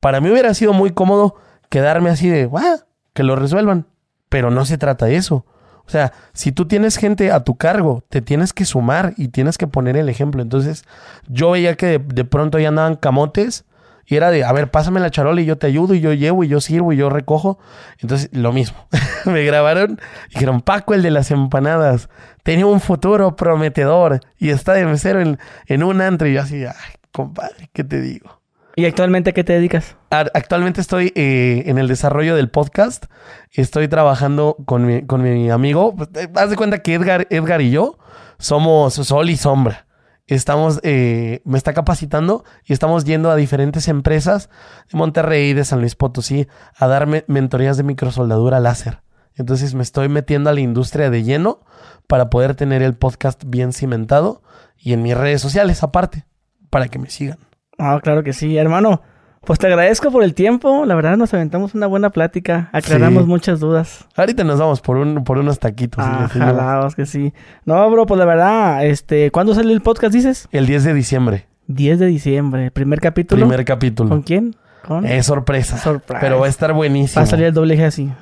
Para mí hubiera sido muy cómodo quedarme así de, "Ah, que lo resuelvan. Pero no se trata de eso. O sea, si tú tienes gente a tu cargo, te tienes que sumar y tienes que poner el ejemplo. Entonces, yo veía que de, de pronto ya andaban camotes y era de, a ver, pásame la charola y yo te ayudo y yo llevo y yo sirvo y yo recojo. Entonces, lo mismo. Me grabaron y dijeron, Paco, el de las empanadas, tenía un futuro prometedor y está de mesero en, en un antro. Y yo así, ay, compadre, ¿qué te digo? ¿Y actualmente qué te dedicas? Actualmente estoy eh, en el desarrollo del podcast. Estoy trabajando con mi, con mi amigo. Pues, eh, Haz de cuenta que Edgar, Edgar y yo somos sol y sombra. Estamos, eh, me está capacitando y estamos yendo a diferentes empresas de Monterrey, de San Luis Potosí, a darme mentorías de microsoldadura láser. Entonces me estoy metiendo a la industria de lleno para poder tener el podcast bien cimentado y en mis redes sociales aparte, para que me sigan. Ah, claro que sí, hermano. Pues te agradezco por el tiempo. La verdad nos aventamos una buena plática. Aclaramos Sí. muchas dudas. Ahorita nos vamos por, un, por unos taquitos. Ah, jalaos que sí. No, bro, pues la verdad, este, ¿cuándo sale el podcast, dices? El 10 de diciembre, 10 de diciembre, primer capítulo. primer capítulo. ¿Con quién? Con... Es sorpresa. Surprise. Pero va a estar buenísimo. Va a salir el doble G así.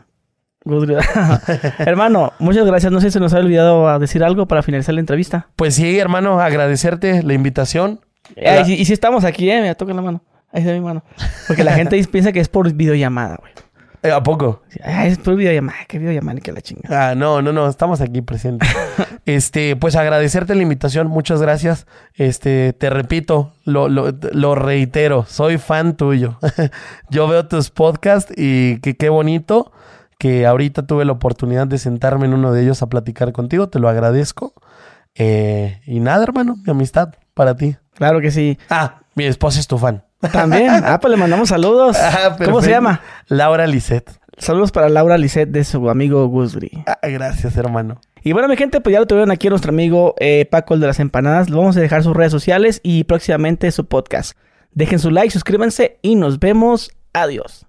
Hermano, muchas gracias. No sé si se nos ha olvidado decir algo para finalizar la entrevista. Pues sí, hermano, agradecerte la invitación. Eh, y, si- y si estamos aquí, eh, me toca la mano. Ahí está mi mano. Porque la gente piensa que es por videollamada, güey. Eh, ¿A poco? Es por videollamada. ¿Qué videollamada? Que la chinga. Ah, no, no, no, estamos aquí presentes. este, pues agradecerte la invitación, muchas gracias. Este, te repito, lo, lo, lo reitero, soy fan tuyo. Yo veo tus podcasts y que qué bonito que ahorita tuve la oportunidad de sentarme en uno de ellos a platicar contigo, te lo agradezco. Eh, y nada, hermano, mi amistad para ti. Claro que sí. Ah, mi esposa es tu fan. También. Ah, pues le mandamos saludos. Ah, ¿Cómo se llama? Laura Lisset. Saludos para Laura Lisset de su amigo Gusgri. Ah, gracias, hermano. Y bueno, mi gente, pues ya lo tuvieron aquí a nuestro amigo eh, Paco, el de las empanadas. Lo vamos a dejar sus redes sociales y próximamente su podcast. Dejen su like, suscríbanse y nos vemos. Adiós.